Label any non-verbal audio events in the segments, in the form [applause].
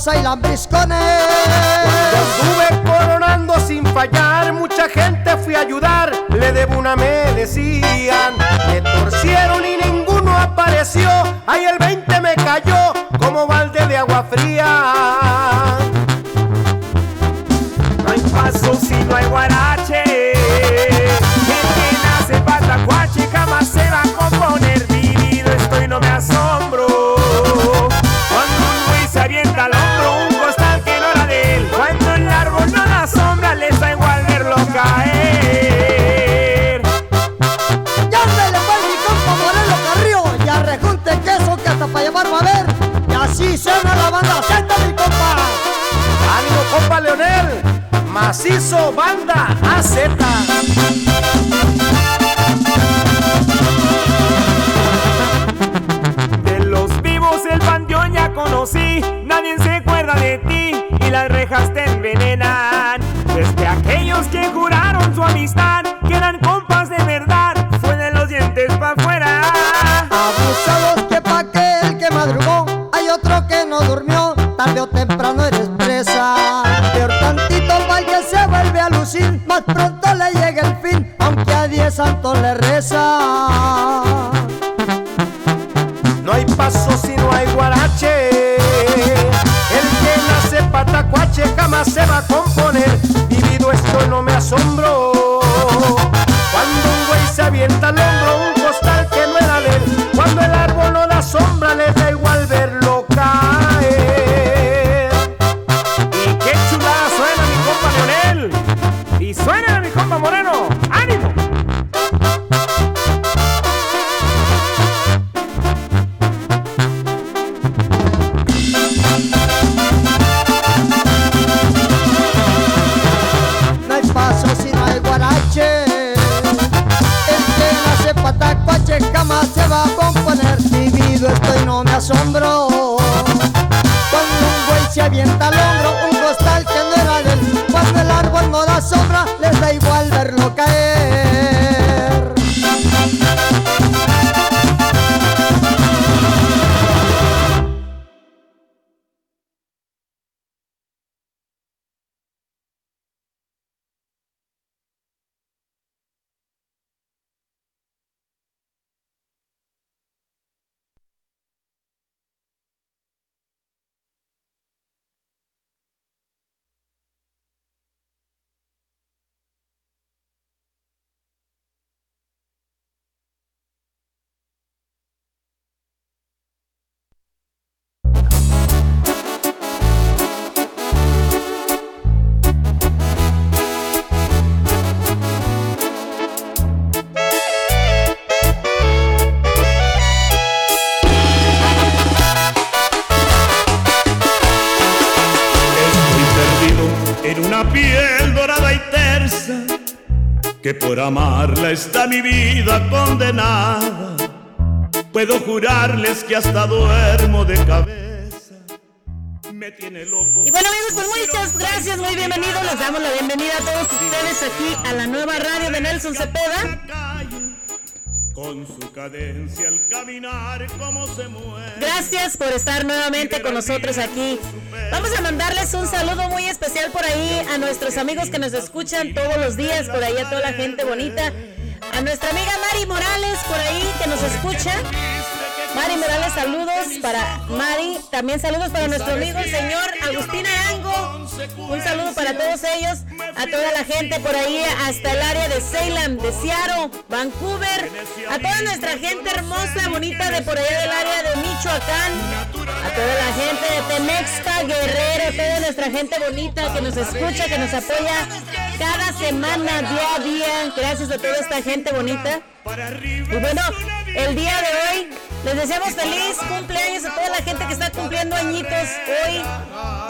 compás, hay lambriscones. Cuando coronando sin fallar, mucha gente fui a ayudar, le debo una me decían, me torcieron y ninguno apareció, ahí el 20 me cayó macizo banda AZ. De los vivos el panteón ya conocí, nadie se acuerda de ti y las rejas te envenenan. Desde aquellos que juraron su amistad, santos le reza. Piel dorada y tersa, que por amarla está mi vida condenada. Puedo jurarles que hasta duermo de cabeza. Me tiene loco. Y bueno amigos, pues muchas gracias, muy bienvenidos. Les damos la bienvenida a todos ustedes aquí a la nueva radio de Nelson Cepeda. Con su cadencia al caminar, como se mueve. Gracias por estar nuevamente con nosotros aquí. Vamos a mandarles un saludo muy especial por ahí a nuestros amigos que nos escuchan todos los días, por ahí a toda la gente bonita. A nuestra amiga Mari Morales por ahí que nos escucha. Mari Morales, saludos para Mari. También saludos para nuestro amigo el señor Agustín Arango. Un saludo para todos ellos, a toda la gente por ahí, hasta el área de Salem, de Seattle, Vancouver, a toda nuestra gente hermosa, bonita de por allá del área de Michoacán, a toda la gente de Temexca, Guerrero, toda nuestra gente bonita que nos escucha, que nos apoya cada semana, día a día. Gracias a toda esta gente bonita. Y bueno, el día de hoy les deseamos feliz cumpleaños a toda la gente que está cumpliendo añitos hoy,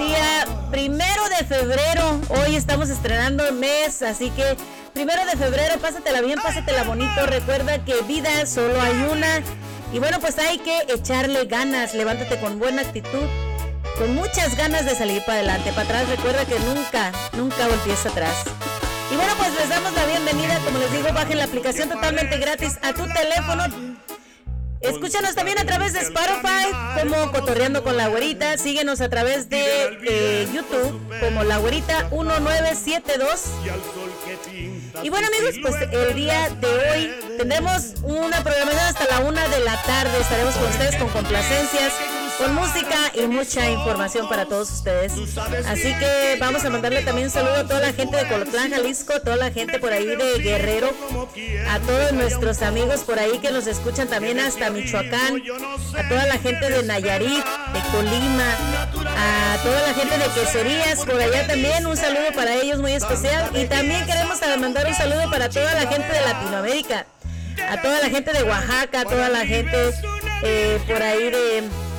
día primero de febrero. Hoy estamos estrenando el mes, así que primero de febrero, pásatela bien, pásatela bonito. Recuerda que vida solo hay una. Y bueno, pues hay que echarle ganas, levántate con buena actitud, con muchas ganas de salir para adelante. Para atrás, recuerda que nunca, nunca voltees atrás. Y bueno, pues les damos la bienvenida, como les digo, bajen la aplicación totalmente gratis a tu teléfono. Escúchanos también a través de Spotify como Cotorreando con la Güerita. Síguenos a través de eh, YouTube como La Güerita 1972. Y bueno amigos, pues el día de hoy tendremos una programación hasta la una de la tarde. Estaremos con ustedes con complacencias con música y mucha información para todos ustedes. Así que vamos a mandarle también un saludo a toda la gente de Colotlán, Jalisco, toda la gente por ahí de Guerrero, a todos nuestros amigos por ahí que nos escuchan también hasta Michoacán, a toda la gente de Nayarit, de Colima, a toda la gente de Queserías, por allá también un saludo para ellos muy especial. Y también queremos mandar un saludo para toda la gente de Latinoamérica, a toda la gente de Oaxaca, a toda la gente eh, por ahí de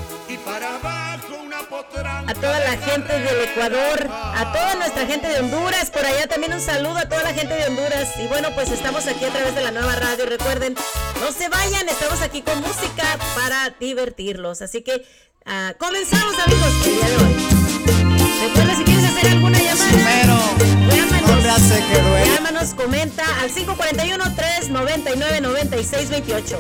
a toda la gente del Ecuador, a toda nuestra gente de Honduras, por allá también un saludo a toda la gente de Honduras. Y bueno, pues estamos aquí a través de la nueva radio. Recuerden, no se vayan, estamos aquí con música para divertirlos. Así que uh, comenzamos, amigos, el día de hoy. Recuerda si quieres hacer alguna llamada. Llámanos, llámanos, comenta al 541-399-9628.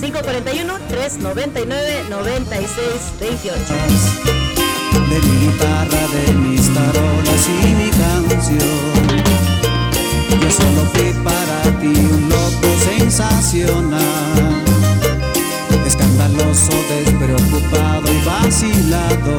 541-399-9628 de mi guitarra, de mis tarolas y mi canción. Yo solo fui para ti un loco sensacional, escandaloso, despreocupado y vacilado.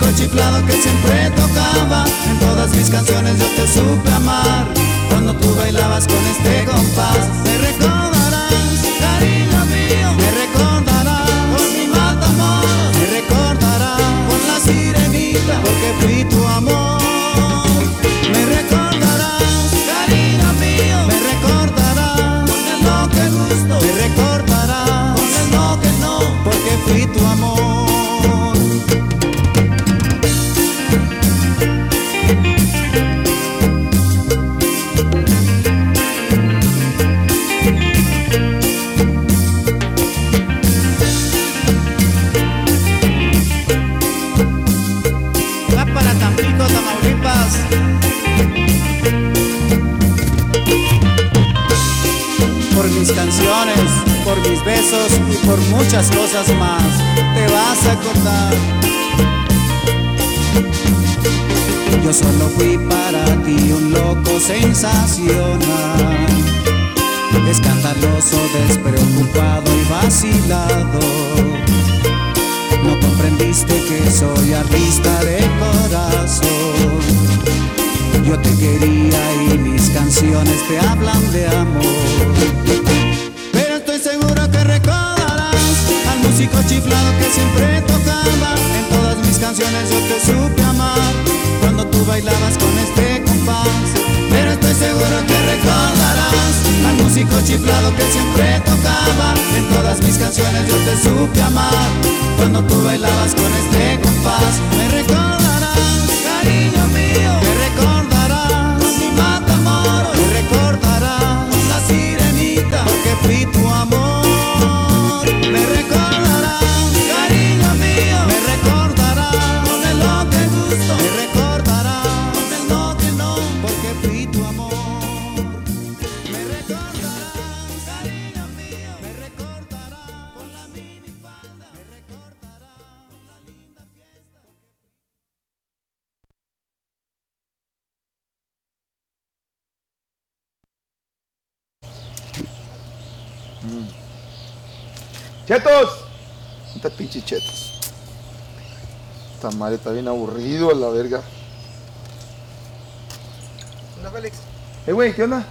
músico chiflado que siempre tocaba. En todas mis canciones yo te supe amar. Cuando tú bailabas con este compás Te recordarás, cariño mío por muchas cosas más. Te vas a acordar. Yo solo fui para ti un loco sensacional, escandaloso, despreocupado y vacilado. No comprendiste que soy artista de corazón. Yo te quería y mis canciones te hablan de amor. Músico chiflado que siempre tocaba. En todas mis canciones yo te supe amar cuando tú bailabas con este compás. Pero estoy seguro que recordarás al músico chiflado que siempre tocaba. En todas mis canciones yo te supe amar cuando tú bailabas con este compás. Me recordarás, cariño mío, me recordarás mi matamoros, me recordarás la sirenita porque fui tu amor. Me madre está bien aburrido a la verga. Hola, Félix. Eh, güey, ¿qué onda?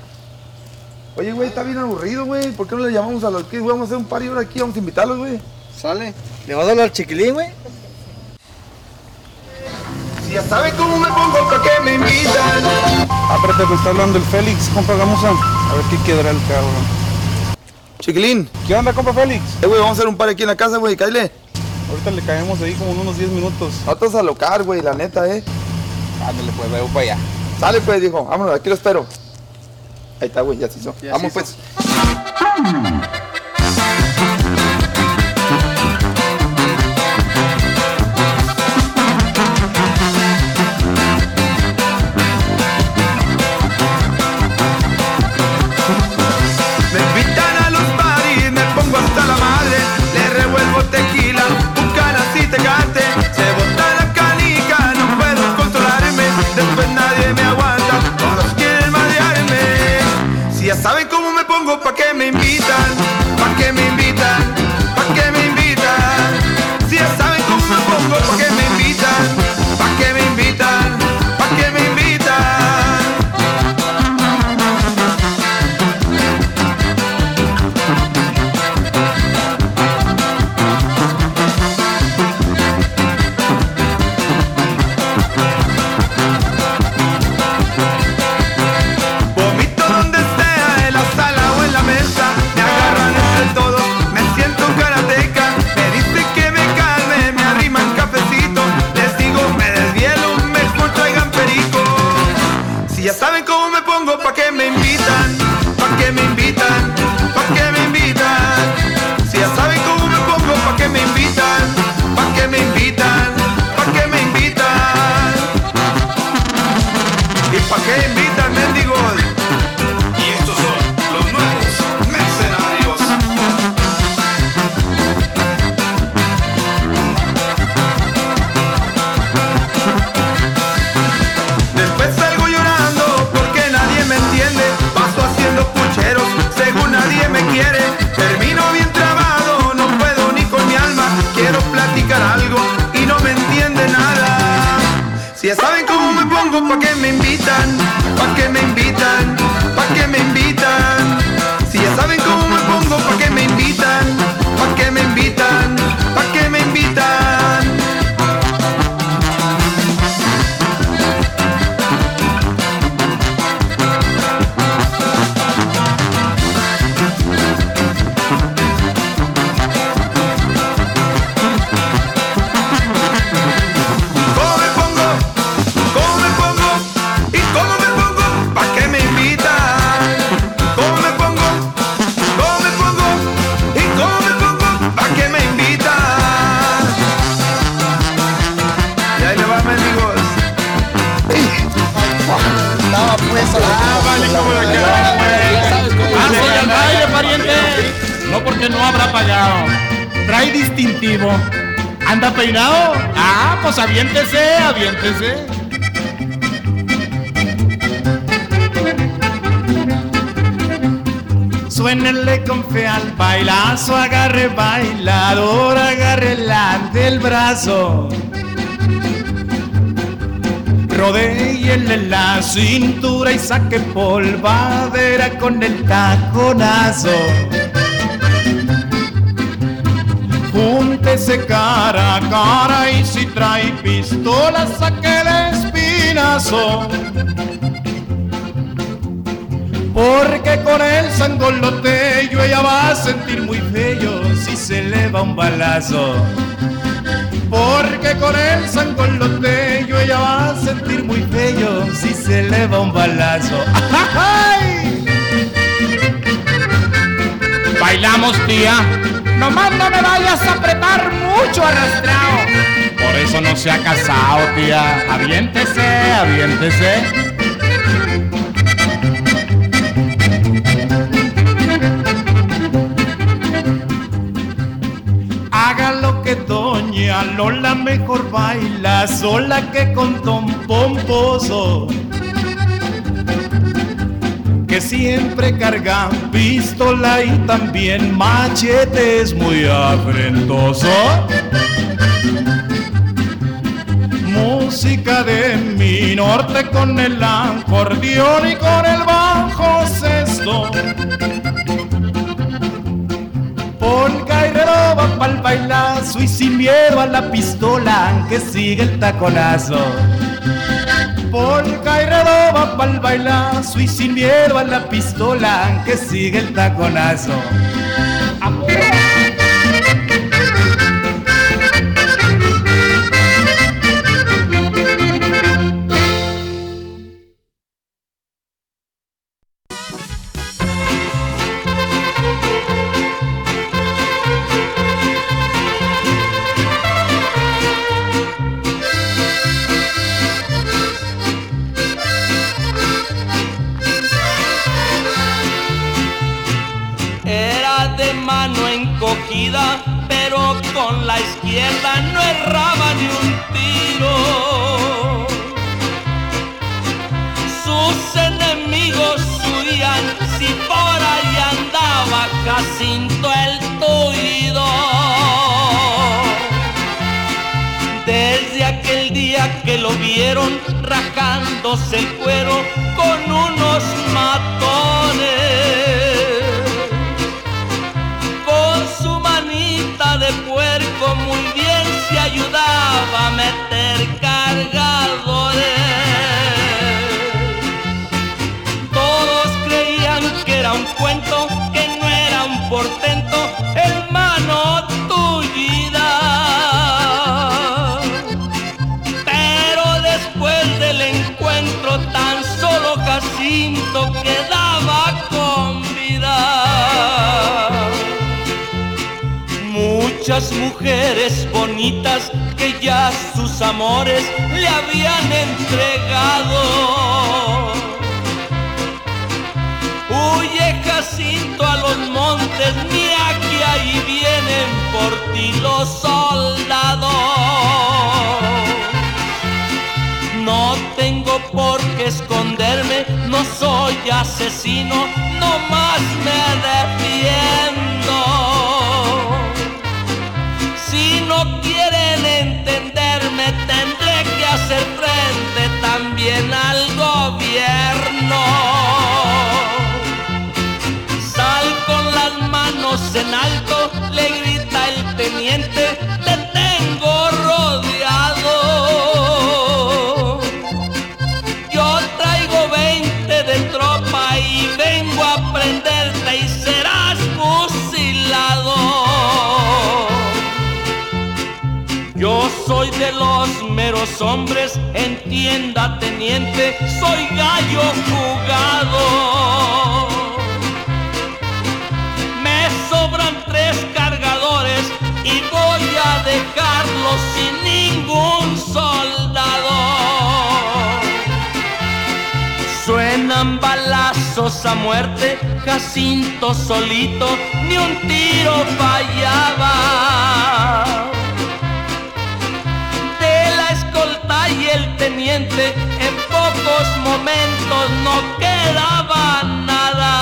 Oye, güey, está bien aburrido, güey. ¿Por qué no le llamamos a los kids? güey? Vamos a hacer un party ahora aquí, vamos a invitarlos, güey. Sale. ¿Le vas a hablar al chiquilín, güey? Si ya saben cómo me pongo, ¿para qué me invitan? Aparte me está hablando el Félix, compa, vamos a, a ver qué quedará el cabrón. Chiquilín. ¿Qué onda, compa Félix? Eh, güey, vamos a hacer un par aquí en la casa, güey, cáile. Ahorita le caemos ahí como en unos 10 minutos. No te vas a locar, güey, la neta, eh. Ándale, pues, veo para allá. Sale, pues, dijo. Vámonos, aquí lo espero. Ahí está, güey, ya se hizo. Ya Vamos, se pues. Saben cómo me pongo, ¿pa' qué me invitan? ¿Pa' qué me invitan? Porque con el sangolotello ella va a sentir muy bello si se le va un balazo. Porque con el sangolotello ella va a sentir muy bello si se le va un balazo. ¡Ay! Bailamos, tía. Nomás no me vayas a apretar mucho arrastrado. Eso no se ha casado, tía. Aviéntese, aviéntese. Haga lo que doña Lola mejor baila sola que con Don Pomposo. Que siempre carga pistola y también machete es muy afrentoso música de mi norte con el acordeón y con el bajo sexto. Polca y redoba pa'l bailazo y sin miedo a la pistola que sigue el taconazo. Polca y redoba pa'l bailazo y sin miedo a la pistola que sigue el taconazo. no quedaba nada.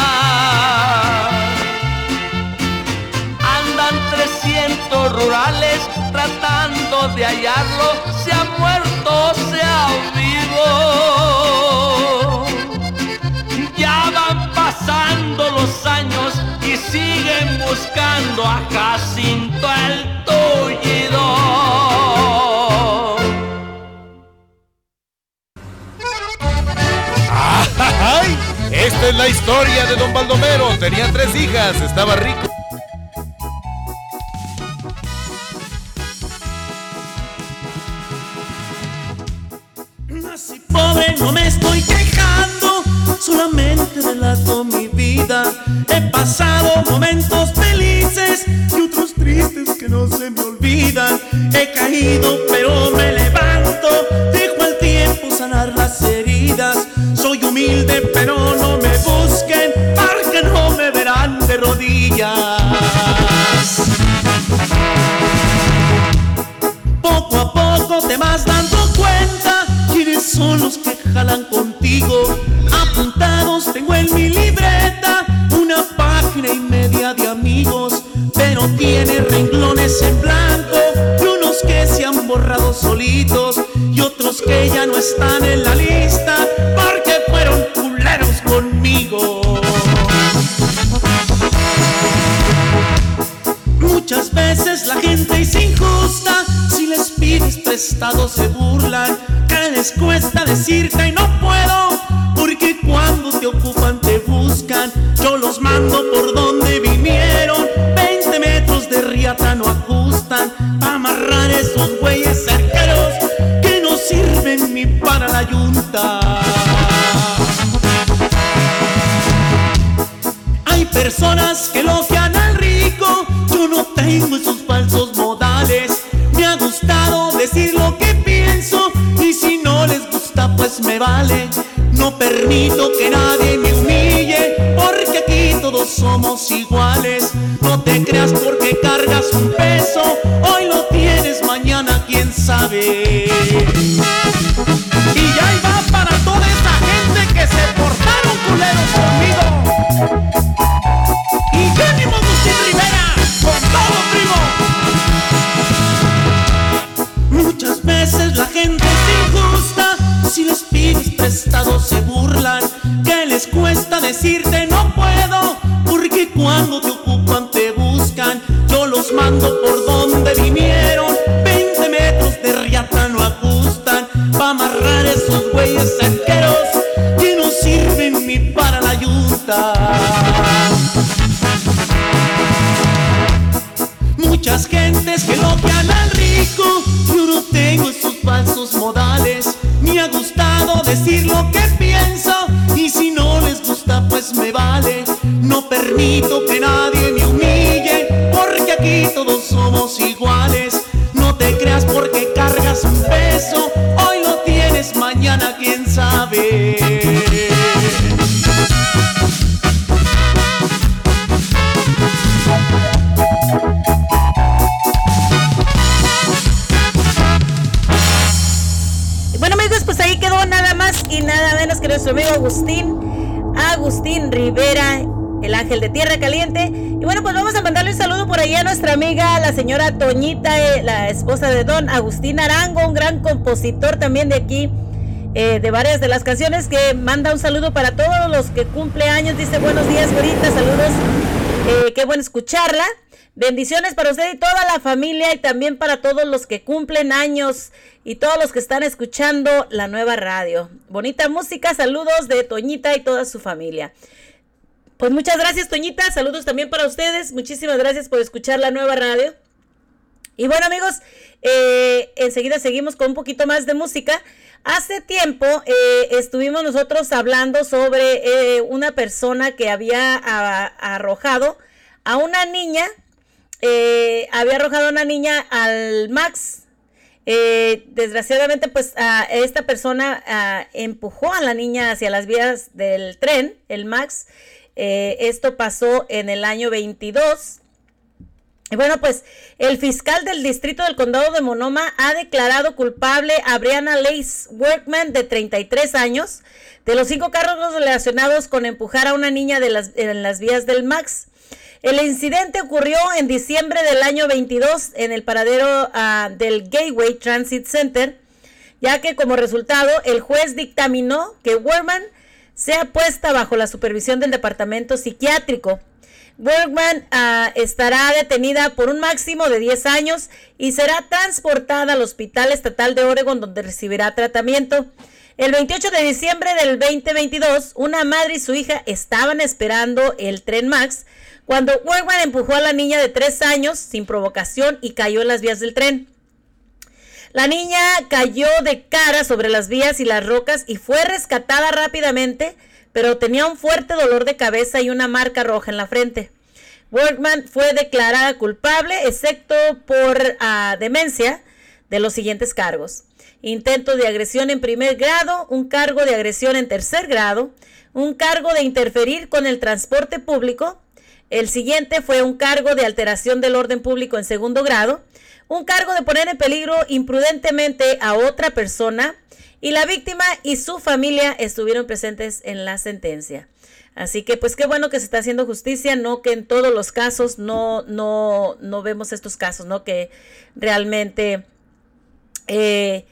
Andan 300 rurales tratando de hallarlo, se ha muerto, se ha vivo. Ya van pasando los años y siguen buscando a Jacinto el tullido. Esta es la historia de don Baldomero. Tenía tres hijas, estaba rico. Nací pobre, no me estoy quejando, solamente relato mi vida. He pasado momentos felices y otros tristes que no se me olvidan. He caído, pero me levanto, dejo al tiempo sanar las heridas son los que jalan contigo. Apuntados tengo en mi libreta una página y media de amigos, pero tiene renglones en blanco. y Unos que se han borrado solitos y otros que ya no están en la lista. país, tu estado se burlan, que les cuesta decirte y no puedo, porque cuando te ocupan te buscan, yo los mando por donde vinieron, 20 metros de riata no ajustan, pa amarrar esos bueyes cerqueros que no sirven ni para la yunta. Hay personas que lo No permito que nadie me humille porque aquí todos somos iguales. No te creas porque cargas un peso, hoy lo tienes, mañana quién sabe. Agustín, Agustín Rivera, el ángel de Tierra Caliente. Y bueno, pues vamos a mandarle un saludo por ahí a nuestra amiga, la señora Toñita, eh, la esposa de don Agustín Arango, un gran compositor también de aquí, eh, de varias de las canciones, que manda un saludo para todos los que cumple años. Dice buenos días, güerita, saludos. Eh, qué bueno escucharla. Bendiciones para usted y toda la familia y también para todos los que cumplen años y todos los que están escuchando la nueva radio. Bonita música, saludos de Toñita y toda su familia. Pues muchas gracias Toñita, saludos también para ustedes, muchísimas gracias por escuchar la nueva radio. Y bueno amigos, eh, enseguida seguimos con un poquito más de música. Hace tiempo eh, estuvimos nosotros hablando sobre eh, una persona que había arrojado a una niña, eh, había arrojado a una niña al Max. Eh, desgraciadamente, pues esta persona empujó a la niña hacia las vías del tren, el Max. Eh, esto pasó en el año 22. Y bueno, pues el fiscal del distrito del condado de Monoma ha declarado culpable a Brianna Lace Workman de 33 años de los cinco cargos relacionados con empujar a una niña de las, en las vías del Max. El incidente ocurrió en diciembre del año 22 en el paradero ah, del Gateway Transit Center, ya que como resultado el juez dictaminó que Workman sea puesta bajo la supervisión del departamento psiquiátrico. Bergman ah, estará detenida por un máximo de 10 años y será transportada al Hospital Estatal de Oregon donde recibirá tratamiento. El 28 de diciembre del 2022, una madre y su hija estaban esperando el tren Max cuando Bergman empujó a la niña de 3 años sin provocación y cayó en las vías del tren. La niña cayó de cara sobre las vías y las rocas y fue rescatada rápidamente, pero tenía un fuerte dolor de cabeza y una marca roja en la frente. Workman fue declarada culpable, excepto por ah, demencia, de los siguientes cargos. Intento de agresión en primer grado, un cargo de agresión en tercer grado, un cargo de interferir con el transporte público. El siguiente fue un cargo de alteración del orden público en segundo grado, un cargo de poner en peligro imprudentemente a otra persona y la víctima y su familia estuvieron presentes en la sentencia. Así que pues qué bueno que se está haciendo justicia, no que en todos los casos no, no, no vemos estos casos, ¿no? Que realmente eh,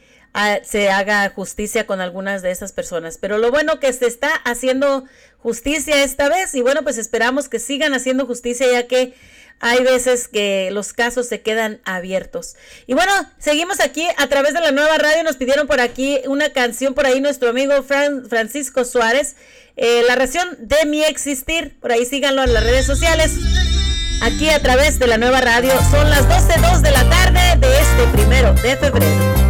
se haga justicia con algunas de esas personas. Pero lo bueno que se está haciendo justicia esta vez y bueno, pues esperamos que sigan haciendo justicia ya que hay veces que los casos se quedan abiertos. Y bueno, seguimos aquí a través de la nueva radio. Nos pidieron por aquí una canción por ahí nuestro amigo Francisco Suárez. Eh, la ración de mi existir. Por ahí síganlo en las redes sociales. Aquí a través de la nueva radio. Son las 12.02 de la tarde de este primero de febrero.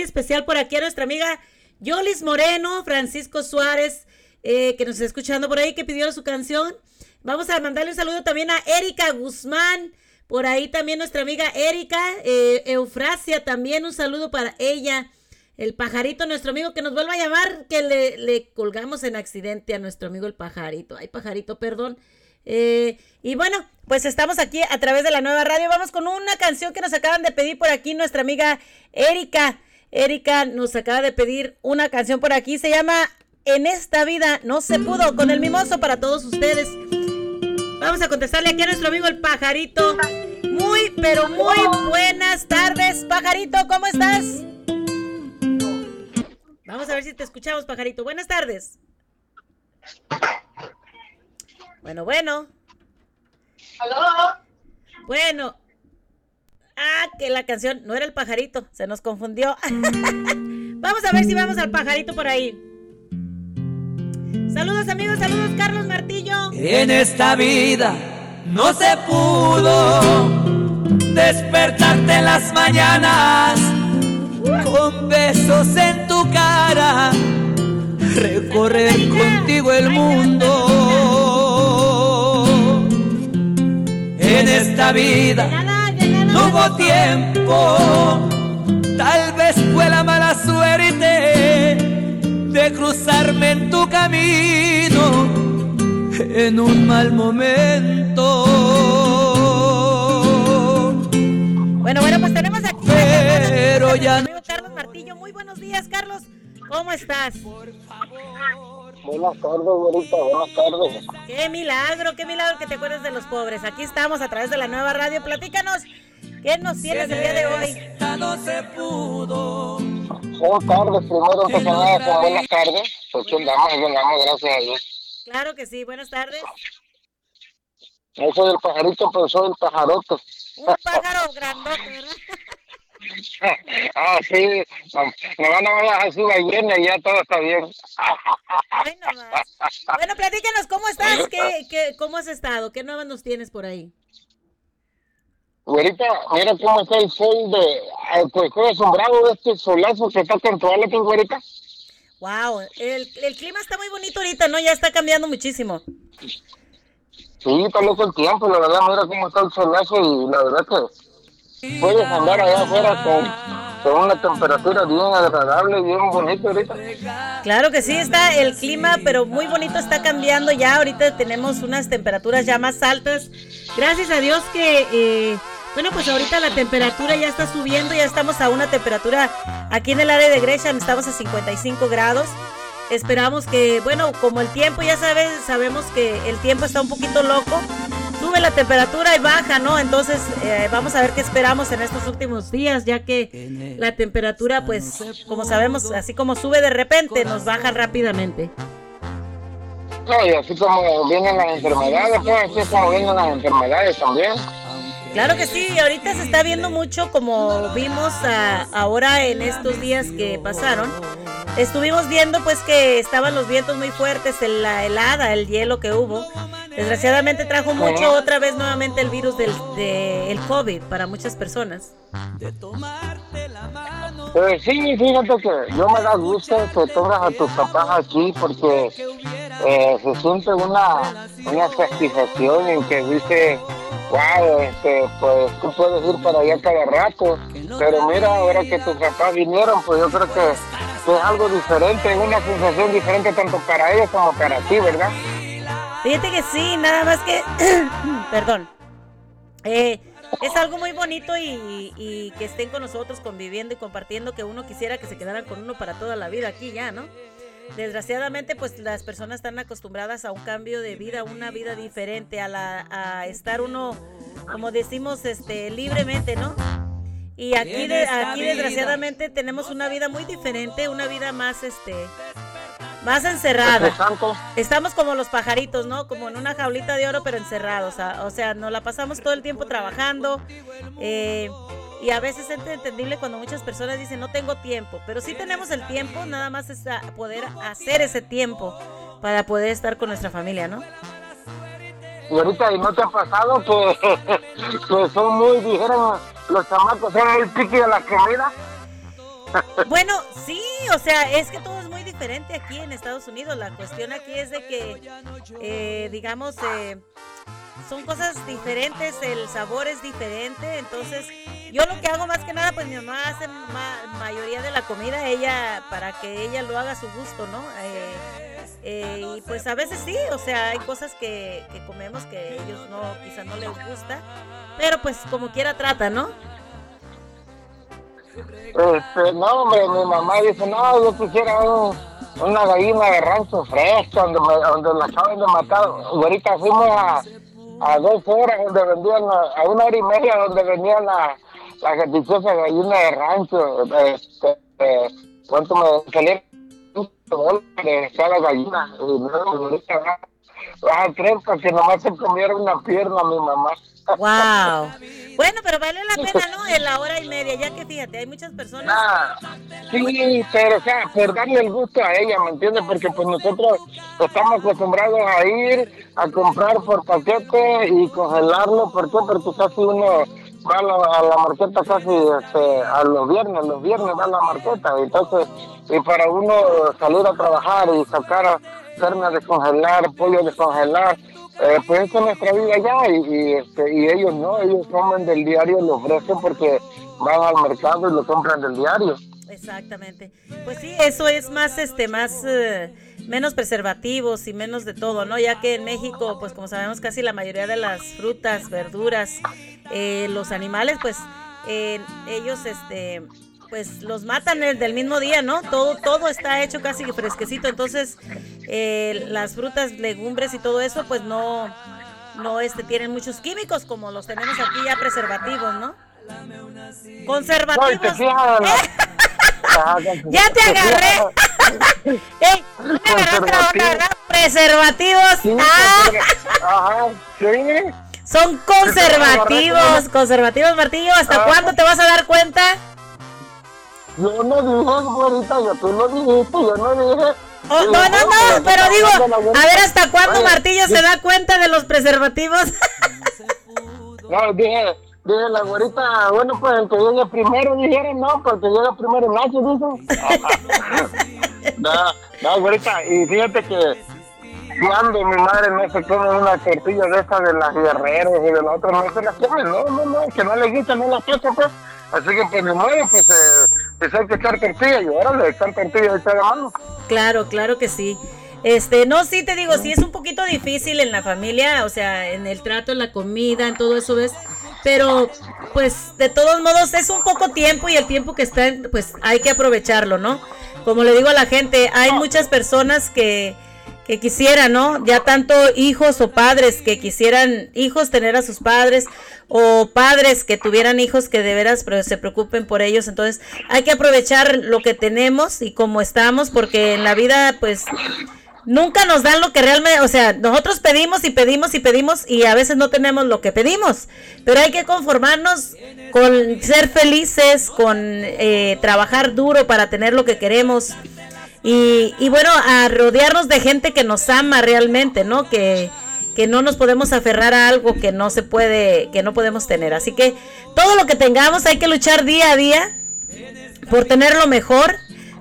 Especial por aquí a nuestra amiga Yolis Moreno, Francisco Suárez, eh, que nos está escuchando por ahí, que pidió su canción. Vamos a mandarle un saludo también a Erika Guzmán, por ahí también nuestra amiga Erika, eh, Eufrasia también, un saludo para ella. el pajarito, nuestro amigo que nos vuelva a llamar, que le, le colgamos en accidente a nuestro amigo el pajarito. Ay, pajarito, perdón. Eh, y bueno, pues estamos aquí a través de la nueva radio. Vamos con una canción que nos acaban de pedir por aquí nuestra amiga Erika. Erika nos acaba de pedir una canción por aquí. Se llama En esta vida no se pudo con el mimoso para todos ustedes. Vamos a contestarle aquí a nuestro amigo el pajarito. Muy, pero muy buenas tardes, pajarito. ¿Cómo estás? Vamos a ver si te escuchamos, pajarito. Buenas tardes. Bueno, bueno. ¿Aló? Bueno. Ah, que la canción no era el pajarito, se nos confundió. [laughs] vamos a ver si vamos al pajarito por ahí. Saludos amigos, saludos Carlos Martillo. En esta vida no se pudo despertarte en las mañanas con besos en tu cara, recorrer contigo el mundo. En esta vida no hubo tiempo, tal vez fue la mala suerte de cruzarme en tu camino en un mal momento. Bueno, bueno, pues tenemos aquí Pero ya amigo Carlos Martillo. Muy buenos días, Carlos. ¿Cómo estás? Buenas tardes, güerita, buenas tardes. Qué milagro, qué milagro que te acuerdes de los pobres. Aquí estamos a través de la nueva radio. Platícanos, ¿qué nos tienes el día de hoy? no se pudo. Buenas tardes, primero que nada, pues, buenas tardes. Pues andamos, andamos, gracias a Dios. Claro que sí, buenas tardes. No soy el pajarito, pero soy el pajarote. Un pájaro grandote, ¿verdad? Ah, sí, me van a bajar su ballena y ya todo está bien. Bueno, platícanos, ¿cómo estás? ¿Qué, qué, ¿Cómo has estado? ¿Qué nuevas nos tienes por ahí? Güerita, mira cómo está el sol de... eh, Pues estoy asombrado de este solazo que está controlando, güerita. Wow, el, el clima está muy bonito ahorita, ¿no? Ya está cambiando muchísimo. Sí, está loco el tiempo, la verdad, mira cómo está el solazo y la verdad que puedes andar allá afuera con, con una temperatura bien agradable, bien bonita ahorita. Claro que sí, está el clima, pero muy bonito está cambiando ya. Ahorita tenemos unas temperaturas ya más altas. Gracias a Dios que, eh, bueno, pues ahorita la temperatura ya está subiendo, ya estamos a una temperatura aquí en el área de Gresham, estamos a 55 grados. Esperamos que, bueno, como el tiempo, ya sabes, sabemos que el tiempo está un poquito loco. Sube la temperatura y baja, ¿no? Entonces, eh, vamos a ver qué esperamos en estos últimos días, ya que la temperatura, pues, como sabemos, así como sube de repente, nos baja rápidamente. No, y así como vienen las enfermedades, pues así como vienen las enfermedades también. Claro que sí, ahorita se está viendo mucho como vimos a- ahora en estos días que pasaron. Estuvimos viendo pues que estaban los vientos muy fuertes, el- la helada, el hielo que hubo. Desgraciadamente trajo mucho otra vez nuevamente el virus del de, el COVID para muchas personas. Pues sí, fíjate que yo me da gusto que tengas a tus papás aquí porque eh, se siente una, una satisfacción en que dice, wow, este, pues tú puedes ir para allá cada rato, pero mira, ahora que tus papás vinieron, pues yo creo que, que es algo diferente, es una sensación diferente tanto para ellos como para ti, ¿verdad? Fíjate que sí, nada más que, [clears throat] perdón, Eh, es algo muy bonito y, y que estén con nosotros conviviendo y compartiendo que uno quisiera que se quedaran con uno para toda la vida aquí ya, ¿no? Desgraciadamente, pues las personas están acostumbradas a un cambio de vida, a una vida diferente, a, la, a estar uno, como decimos, este, libremente, ¿no? Y aquí, de, aquí desgraciadamente tenemos una vida muy diferente, una vida más, este, más encerrada. Estamos como los pajaritos, ¿no? Como en una jaulita de oro, pero encerrados. O sea, nos la pasamos todo el tiempo trabajando. eh, y a veces es entendible cuando muchas personas dicen no tengo tiempo. Pero sí tenemos el tiempo, nada más es poder hacer ese tiempo para poder estar con nuestra familia, ¿no? Y ahorita, ¿y no te ha pasado que, [laughs] que son muy, dijeron, los chamacos son muy piqui de la comida? Bueno, sí, o sea, es que todo es muy diferente aquí en Estados Unidos. La cuestión aquí es de que, eh, digamos, eh, son cosas diferentes, el sabor es diferente. Entonces, Yo lo que hago más que nada, pues mi mamá hace ma- mayoría de la comida, ella, para que ella lo haga a su gusto, ¿no? Eh, eh, y pues a veces sí, o sea, hay cosas que, que comemos que ellos no, quizás no les gusta, pero pues como quiera trata, ¿no? Este, no, mi mamá dice, no, yo quisiera un- una gallina de rancho fresca, donde, me- donde la acaban de matar. Ahorita fuimos a, a dos horas donde vendían, la- a una hora y media donde vendían la, la deliciosa gallina de rancho. Este, eh, ¿Cuánto me salieron? de cada gallina. Y luego ahorita va- va a tres porque nomás se comieron una pierna mi mamá. Wow. Bueno, pero vale la pena, ¿no? En la hora y media, ya que fíjate, hay muchas personas. Ah, sí, pero o sea, por darle el gusto a ella, ¿me entiendes? Porque pues nosotros estamos acostumbrados a ir a comprar por paquete y congelarlo. ¿Por qué? Porque casi uno va a la, a la marqueta casi este, a los viernes, los viernes va a la marqueta. Entonces, y para uno salir a trabajar y sacar carne a descongelar, pollo a descongelar, eh, pues esa es nuestra vida ya y, este, y ellos no, ellos comen del diario, lo ofrecen porque van al mercado y lo compran del diario. Exactamente. Pues sí, eso es más, este, más, eh, menos preservativos y menos de todo, ¿no? Ya que en México, pues como sabemos, casi la mayoría de las frutas, verduras, eh, los animales, pues eh, ellos, este, pues los matan el del mismo día, ¿no? Todo, todo está hecho casi fresquecito, entonces eh, las frutas, legumbres y todo eso, pues no, no, este, tienen muchos químicos como los tenemos aquí ya preservativos, ¿no? Conservativos. [laughs] Ah, Ya te agarré. [laughs] Ey. Preservativos. Ah, Ajá, sí. son conservativos, conservativos, Martillo. ¿Hasta Ah. cuándo te vas a dar cuenta? Yo no dije, güerita, yo tú lo dijiste, yo no dije. Oh, no, no, no, pero digo, a ver hasta cuándo Martillo se da cuenta de los preservativos. [laughs] No, dije, dije la güerita, bueno, pues el que llegue primero, dijeron, no, porque llega primero Nacho, dicen. [laughs] no, no, güerita, y fíjate que cuando mi madre no se come una tortilla de estas de las guerreros y de las otras, no se las come, no, no, no, que no le gusta, no las toca, pues. Así que pues mi madre, pues, eh, pues hay que echar tortilla, y órale, echar tortilla, echar de mano. Claro, claro que sí. Este, no, sí te digo, sí es un poquito difícil en la familia, o sea, en el trato, en la comida, en todo eso, ¿ves? Pero, pues, de todos modos, es un poco tiempo y el tiempo que está, pues, hay que aprovecharlo, ¿no? Como le digo a la gente, hay muchas personas que, que quisieran, ¿no? Ya tanto hijos o padres que quisieran hijos tener a sus padres o padres que tuvieran hijos que de veras se preocupen por ellos. Entonces hay que aprovechar lo que tenemos y como estamos porque en la vida pues nunca nos dan lo que realmente, o sea, nosotros pedimos y pedimos y pedimos y a veces no tenemos lo que pedimos, pero hay que conformarnos con ser felices, con eh, trabajar duro para tener lo que queremos y, y bueno, a rodearnos de gente que nos ama realmente, ¿no? Que, que no nos podemos aferrar a algo que no se puede, que no podemos tener. Así que todo lo que tengamos hay que luchar día a día por tener lo mejor,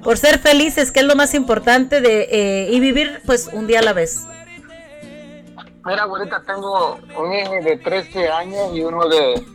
por ser felices, que es lo más importante de eh, y vivir pues un día a la vez. Mira, ahorita tengo un hijo de 13 años y uno de,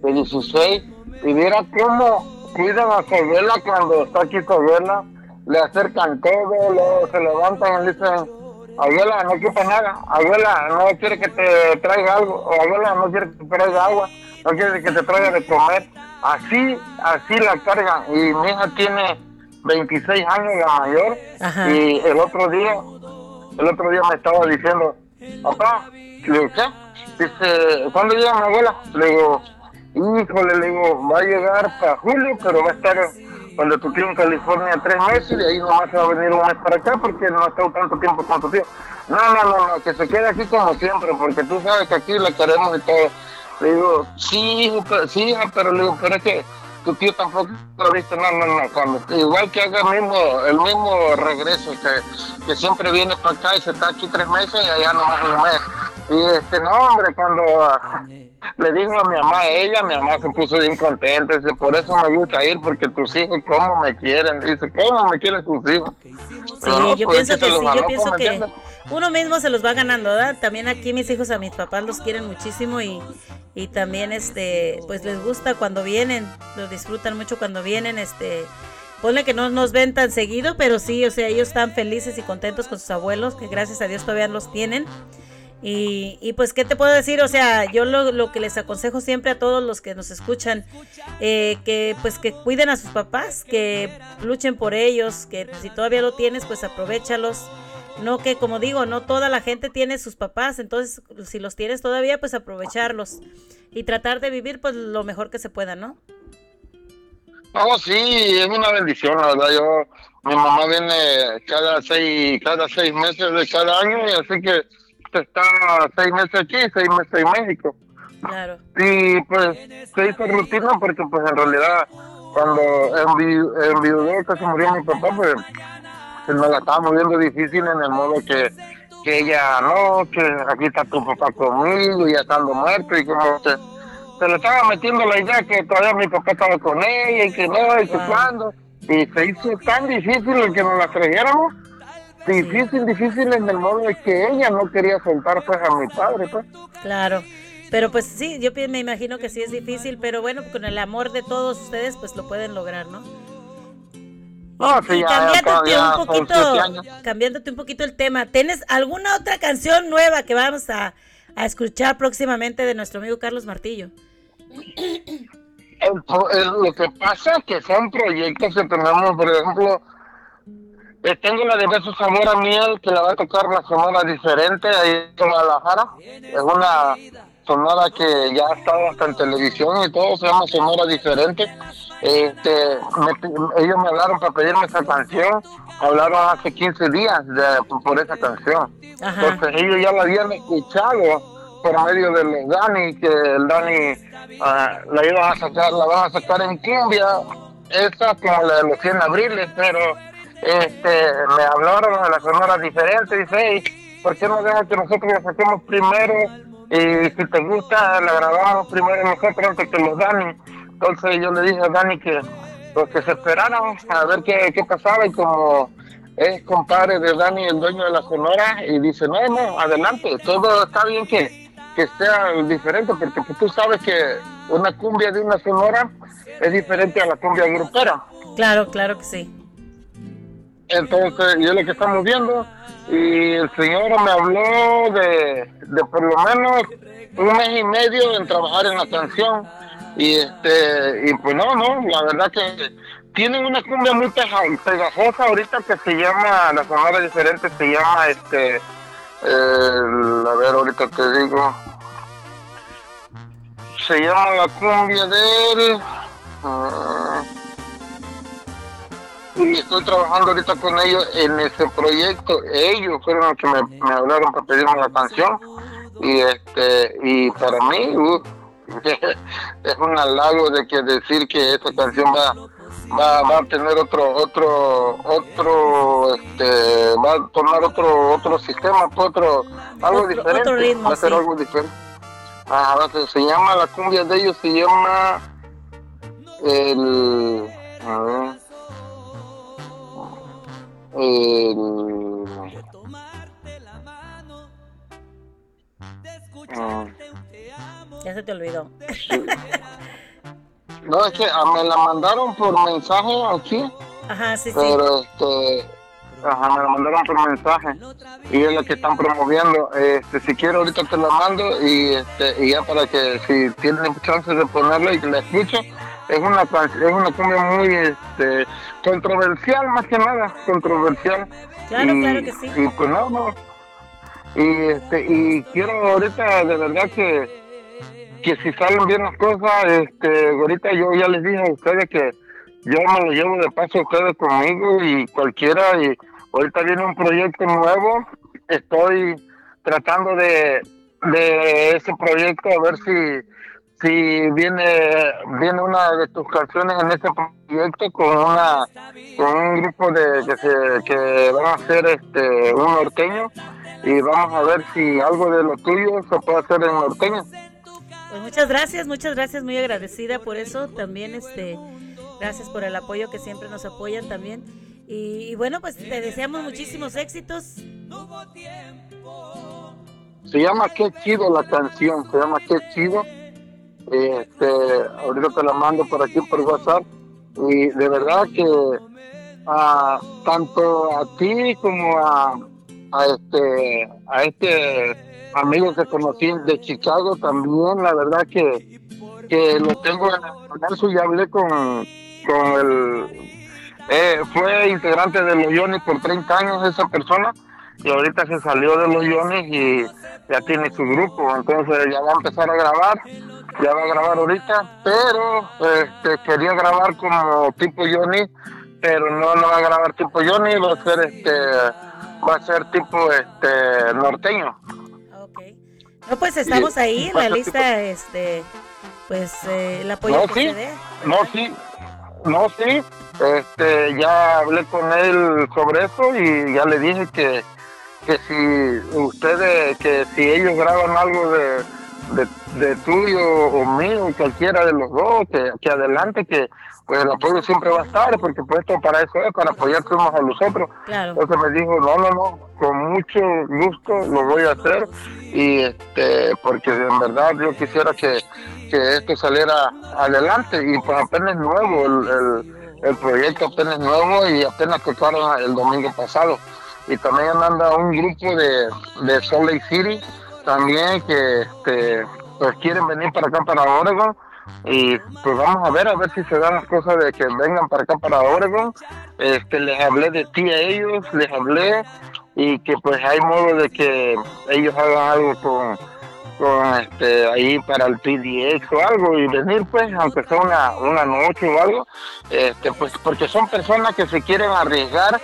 de 16. Y mira cómo cuidan a abuela cuando está aquí abuela. Le acercan todo, luego se levantan y le dicen, abuela, no quiere nada. Abuela, no quiere que te traiga algo. O abuela, no quiere que te traiga agua. No quiere que te traiga de comer. Así, así la cargan. Y mi hija tiene 26 años, la mayor. Ajá. Y el otro día, el otro día me estaba diciendo, papá, le digo, ¿qué? Dice, ¿cuándo llega mi abuela? Le digo, híjole, le digo, va a llegar para julio, pero va a estar cuando tío en California tres meses y ahí nomás se va a venir un mes para acá porque no ha estado tanto tiempo con tu tío. No, no, no, no, que se quede aquí como siempre, porque tú sabes que aquí la queremos y todo. Le digo, sí, pero, sí, pero le digo, pero es que tu tío tampoco lo viste, no, no, no, cuando, igual que haga el mismo, el mismo regreso, que, que siempre viene para acá y se está aquí tres meses y allá nomás un mes. Y este, no, hombre, cuando le dijo a mi mamá, ella, mi mamá se puso bien contenta. Dice, por eso me gusta ir, porque tus hijos, ¿cómo me quieren? Dice, ¿cómo me quieren tus hijos? Sí, yo pienso que sí, yo pienso que uno mismo se los va ganando, ¿verdad? También aquí mis hijos a mis papás los quieren muchísimo y, y también este, pues les gusta cuando vienen, lo disfrutan mucho cuando vienen, este, ponle que no nos ven tan seguido, pero sí, o sea, ellos están felices y contentos con sus abuelos, que gracias a Dios todavía los tienen. Y, y pues, ¿qué te puedo decir? O sea, yo lo, lo que les aconsejo siempre a todos los que nos escuchan, eh, que pues que cuiden a sus papás, que luchen por ellos, que si todavía lo tienes, pues aprovechalos. No que, como digo, no toda la gente tiene sus papás, entonces si los tienes todavía, pues aprovecharlos y tratar de vivir pues lo mejor que se pueda, ¿no? No, sí, es una bendición, la verdad. Yo, mi mamá viene cada seis, cada seis meses de cada año, y así que está seis meses aquí, seis meses en México. Claro. Y pues se hizo rutina porque pues en realidad cuando envi- enviudó que se murió mi papá, pues se nos la estaba moviendo difícil en el modo que, que ella no, que aquí está tu papá conmigo y ya estando muerto y como que se le estaba metiendo la idea que todavía mi papá estaba con ella y que no, y que cuando. Y se hizo tan difícil el que nos la creyéramos. Difícil, difícil en el modo de que ella no quería soltar pues a mi padre, pues. Claro. Pero pues sí, yo me imagino que sí es difícil, pero bueno, con el amor de todos ustedes, pues lo pueden lograr, ¿no? No, sí, y cambiándote ya, un poquito, cambiándote un poquito el tema, ¿tienes alguna otra canción nueva que vamos a, a escuchar próximamente de nuestro amigo Carlos Martillo? El pro- el- lo que pasa es que son proyectos que tenemos, por ejemplo, eh, tengo la de Beso Sabor a Miel que la va a tocar la sonora diferente ahí en Guadalajara. Es una sonora que ya ha estado hasta en televisión y todo, se llama Sonora Diferente. Este, me ellos me hablaron para pedirme esa canción, hablaron hace 15 días de- por esa canción. Ajá. Entonces ellos ya la habían escuchado por medio de los Dani, que el Dani ah, la iban a sacar, la van a sacar en cumbia, esa como la de los 100 abriles, pero este me hablaron de la sonora diferente, dice, ¿por qué no dejas que nosotros la saquemos primero? Y si te gusta, la grabamos primero nosotros antes que los Dani. Entonces yo le dije a Dani que, pues, que se esperaran a ver qué, qué pasaba y como es compadre de Dani, el dueño de la Sonora, y dice, no, no, adelante, todo está bien que, que sea diferente, porque pues, tú sabes que una cumbia de una Sonora es diferente a la cumbia grupera. Claro, claro que sí. Entonces, yo lo que estamos viendo, y el señor me habló de, de por lo menos un mes y medio en trabajar en la canción. Y este, y pues no, no, la verdad que tienen una cumbia muy pegajosa ahorita que se llama, la sonora diferente se llama este, a ver, ahorita te digo, se llama la cumbia del. ah, y estoy trabajando ahorita con ellos en ese proyecto. Ellos fueron los que me, me hablaron para pedirme la canción. Y este y para mí uh, [laughs] es un halago de que decir que esta canción va va, va a tener otro otro otro este va a tomar otro otro sistema otro algo Otro- diferente otro ritmo, va a ser sí. algo diferente Ah, ser- se llama la cumbia de ellos se llama el a ver, ah, Ya se te olvidó. [laughs] no es que ah, me la mandaron por mensaje aquí Ajá, sí, sí. pero este ajá, me la mandaron por mensaje y es la que están promoviendo este si quiero ahorita te la mando y este y ya para que si tienen chance de ponerla y que la escucho es una es una cumbia muy este controversial más que nada controversial Claro, y, claro que sí. y pues no no y este y quiero ahorita de verdad que que si salen bien las cosas, este, ahorita yo ya les dije a ustedes que yo me lo llevo de paso a ustedes conmigo y cualquiera, y ahorita viene un proyecto nuevo, estoy tratando de, de ese proyecto a ver si, si viene, viene una de tus canciones en ese proyecto con una, con un grupo de que se, que van a hacer este un norteño y vamos a ver si algo de lo tuyo se puede hacer en norteño. Pues muchas gracias, muchas gracias, muy agradecida por eso. También, este, gracias por el apoyo que siempre nos apoyan también. Y, y bueno, pues te deseamos muchísimos éxitos. Se llama Qué chido la canción, se llama Qué chido. Este, ahorita te la mando por aquí por WhatsApp. Y de verdad que ah, tanto a ti como a, a este a este amigo que conocí de Chicago también, la verdad que, que lo tengo en eso ya hablé con, con el eh, fue integrante de los Iones por 30 años esa persona y ahorita se salió de los Iones y ya tiene su grupo, entonces ya va a empezar a grabar, ya va a grabar ahorita, pero este, quería grabar como tipo Johnny, pero no, no va a grabar tipo Johnny, va a ser este va a ser tipo este norteño. No, pues estamos ahí en la lista, este, pues eh, el apoyo No, que sí, se dé. no, sí, no, sí, este, ya hablé con él sobre eso y ya le dije que, que si ustedes, que si ellos graban algo de, de, de tuyo o mío, cualquiera de los dos, que, que adelante, que pues el apoyo siempre va a estar, porque pues esto para eso es, para apoyarnos unos a los otros. Claro. Entonces me dijo, no, no, no, con mucho gusto lo voy a hacer y este, porque en verdad yo quisiera que, que esto saliera adelante y pues apenas nuevo, el, el, el proyecto apenas nuevo y apenas tocaron el domingo pasado. Y también anda un grupo de, de Salt Lake City también que este, pues quieren venir para acá, para Oregon. Y pues vamos a ver, a ver si se dan las cosas de que vengan para acá, para Oregon. Este, les hablé de ti a ellos, les hablé y que pues hay modo de que ellos hagan algo con, con este, ahí para el PDX o algo y venir pues, aunque sea una, una noche o algo, este, pues porque son personas que se quieren arriesgar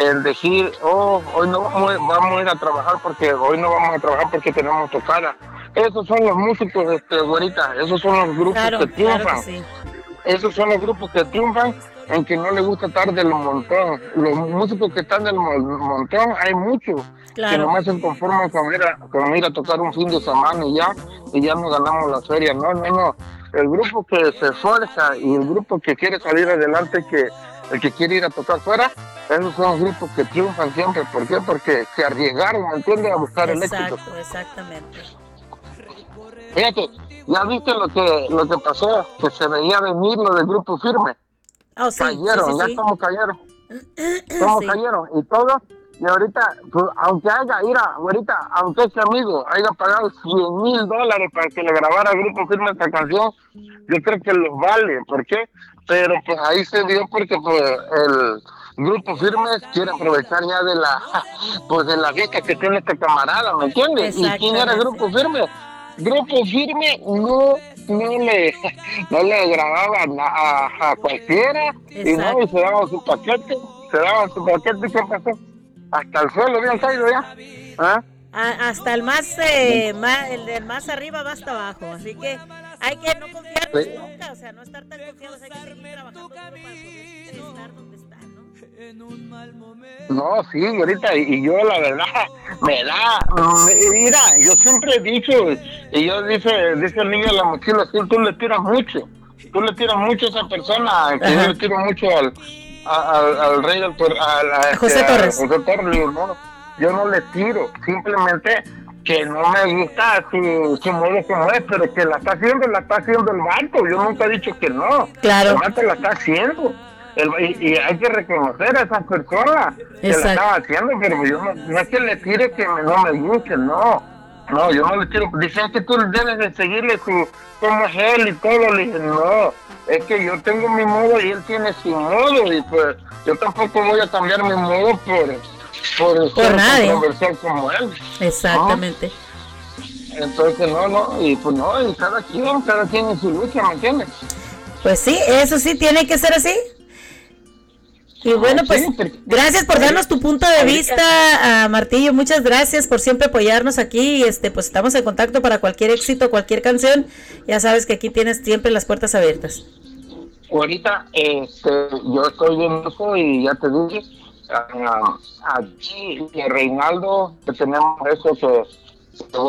en decir, oh, hoy no vamos, vamos a ir a trabajar porque hoy no vamos a trabajar porque tenemos tocada. Esos son los músicos, este, güerita, esos son los grupos Claro, que claro triunfan. que sí. Esos son los grupos que triunfan en que no les gusta estar del montón. Los músicos que están del mo- montón, hay muchos que Claro. nomás se conforman con ir, a, con ir a tocar un fin de semana y ya, y ya nos ganamos la feria. No, no, no. El grupo que se esfuerza y el grupo que quiere salir adelante, que el que quiere ir a tocar fuera, esos son grupos que triunfan siempre. ¿Por qué? Porque se arriesgaron, ¿me entiendes? A buscar el éxito. Exacto, exactamente. Fíjate, ya viste lo que lo que pasó, que se veía venir lo del grupo firme. Oh, sí, cayeron, sí, sí, ya como cayeron. [clears throat] ¿Cómo Sí. cayeron? Y todo. Y ahorita, pues, aunque haya, mira, ahorita, aunque ese amigo haya pagado 100 mil dólares para que le grabara al grupo firme esta canción, yo creo que los vale. ¿Por qué? Pero pues ahí se dio porque pues el grupo firme quiere aprovechar ya de la [laughs] pues de la beca que tiene este camarada, ¿me entiendes? ¿Y quién era el grupo firme? Grupo firme no no le [laughs] no le grababan a, a- a cualquiera y no y se daban su paquete se daban su paquete y qué pasó hasta el suelo habían caído ya ¿Ah? A- hasta el más, eh, el del más arriba va hasta abajo, así que hay que no confiarnos Sí. nunca, o sea, no estar tan confiados, hay que seguir trabajando para poder estar donde están, ¿no? No, sí, ahorita, y, yo la verdad, me da, mira, yo siempre he dicho, y yo dice, dice el niño de la mochila tú le tiras mucho, tú le tiras mucho a esa persona, que yo le tiro mucho al, al, al rey al- a, José a Torres. José Torres, digo, no, yo no le tiro, simplemente que no me gusta su, su modo como es, pero que la está haciendo, la está haciendo el vato, yo nunca he dicho que no, Claro. el vato la está haciendo. El- y, y hay que reconocer a esas personas que la Exacto. estaba haciendo, pero yo no, no es que le tire que me- no me guste, no. No, yo no le tiro. Dicen que tú debes de seguirle su, cómo es él y todo. Le dije, no, es que yo tengo mi modo y él tiene su modo. Y pues yo tampoco voy a cambiar mi modo por, por, ser nadie. controversial como él. Exactamente. Entonces, no, no, y pues no, y cada quien, cada quien en su lucha, ¿me entiendes? Pues sí, eso sí tiene que ser así. Y bueno, pues gracias por darnos tu punto de vista, a Martillo. Muchas gracias por siempre apoyarnos aquí. y, Este, pues estamos en contacto para cualquier éxito, cualquier canción. Ya sabes que aquí tienes siempre las puertas abiertas. Ahorita este, yo estoy en eso y ya te dije, ah, aquí y a Reinaldo, que tenemos eso que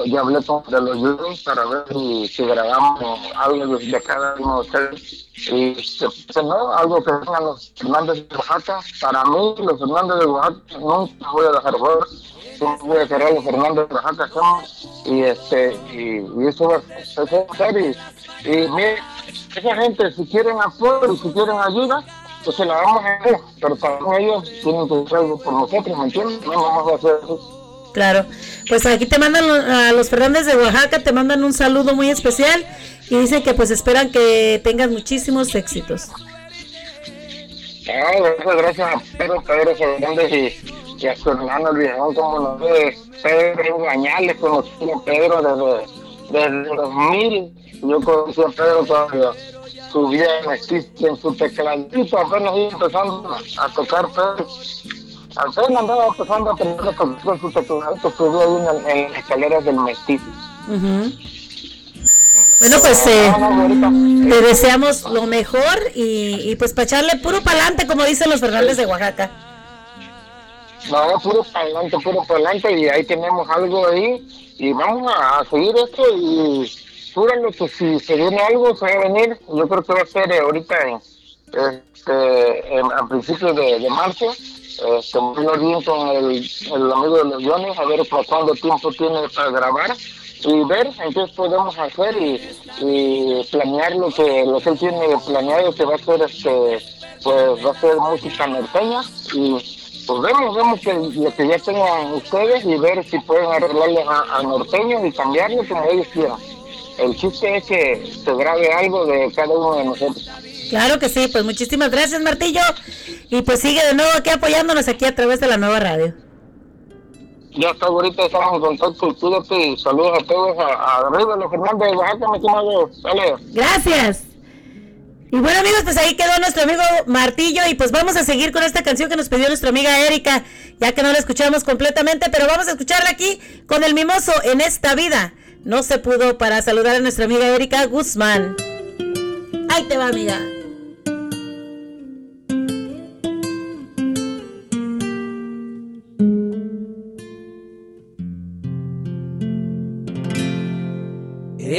ya hablé con de los Yuri para ver si, grabamos algo de, cada uno de ustedes. Y pues, no, algo que tengan los Fernández de Oaxaca. Para mí, los Fernández de Oaxaca nunca voy a dejar fuera. Siempre voy a querer los Fernández de Oaxaca. Y, este, y, eso va a ser. Y, y mire, esa gente, si quieren apoyo y si quieren ayuda, pues se la vamos a hacer. Pero también ellos tienen que hacer algo por nosotros, ¿me entiendes? No vamos a hacer eso. Claro. Pues aquí te mandan lo- a los Fernández de Oaxaca, te mandan un saludo muy especial y dicen que pues esperan que tengas muchísimos éxitos. Ah, gracias, gracias a Pedro, Pedro Fernández y, y a su hermano el viejón, como nos ve, Pedro Gañales, conocí a Pedro desde, desde 2000, yo conocí a Pedro subía en existe en su tecladito, apenas iba empezando a tocar Pedro. Apenas andaba empezando a aprender a tocar con su tecladito, subía ahí en, en las escaleras del mestizo. Ujú. Bueno, pues eh, te deseamos lo mejor y, y pues para echarle puro pa'lante, como dicen los Fernández de Oaxaca. No, puro para adelante, puro para adelante y ahí tenemos algo ahí y vamos a, a seguir esto y júralo que si se viene algo se va a venir, yo creo que va a ser eh, ahorita en, este, en- a principios de, de marzo, este, muy bien con el, amigo de los guiones, a ver por cuánto tiempo tiene para grabar y ver en qué podemos hacer y, planear lo que, lo que él tiene planeado que va a ser este pues va a ser música norteña y pues vemos, vemos que lo que ya tengan ustedes y ver si pueden arreglarle a, a norteños y cambiarlo como ellos quieran. El chiste es que se grabe algo de cada uno de nosotros. Claro que sí, pues muchísimas gracias Martillo y pues sigue de nuevo aquí apoyándonos aquí a través de la nueva radio. Ya hasta ahorita estamos en contacto y cuídate y saludos a todos, a, a arriba los Fernández de Oaxaca, mi estimado. Dale. Gracias. Y bueno amigos, pues ahí quedó nuestro amigo Martillo y pues vamos a seguir con esta canción que nos pidió nuestra amiga Erika, ya que no la escuchamos completamente, pero vamos a escucharla aquí con el mimoso en esta vida. No se pudo para saludar a nuestra amiga Erika Guzmán. Ahí te va amiga.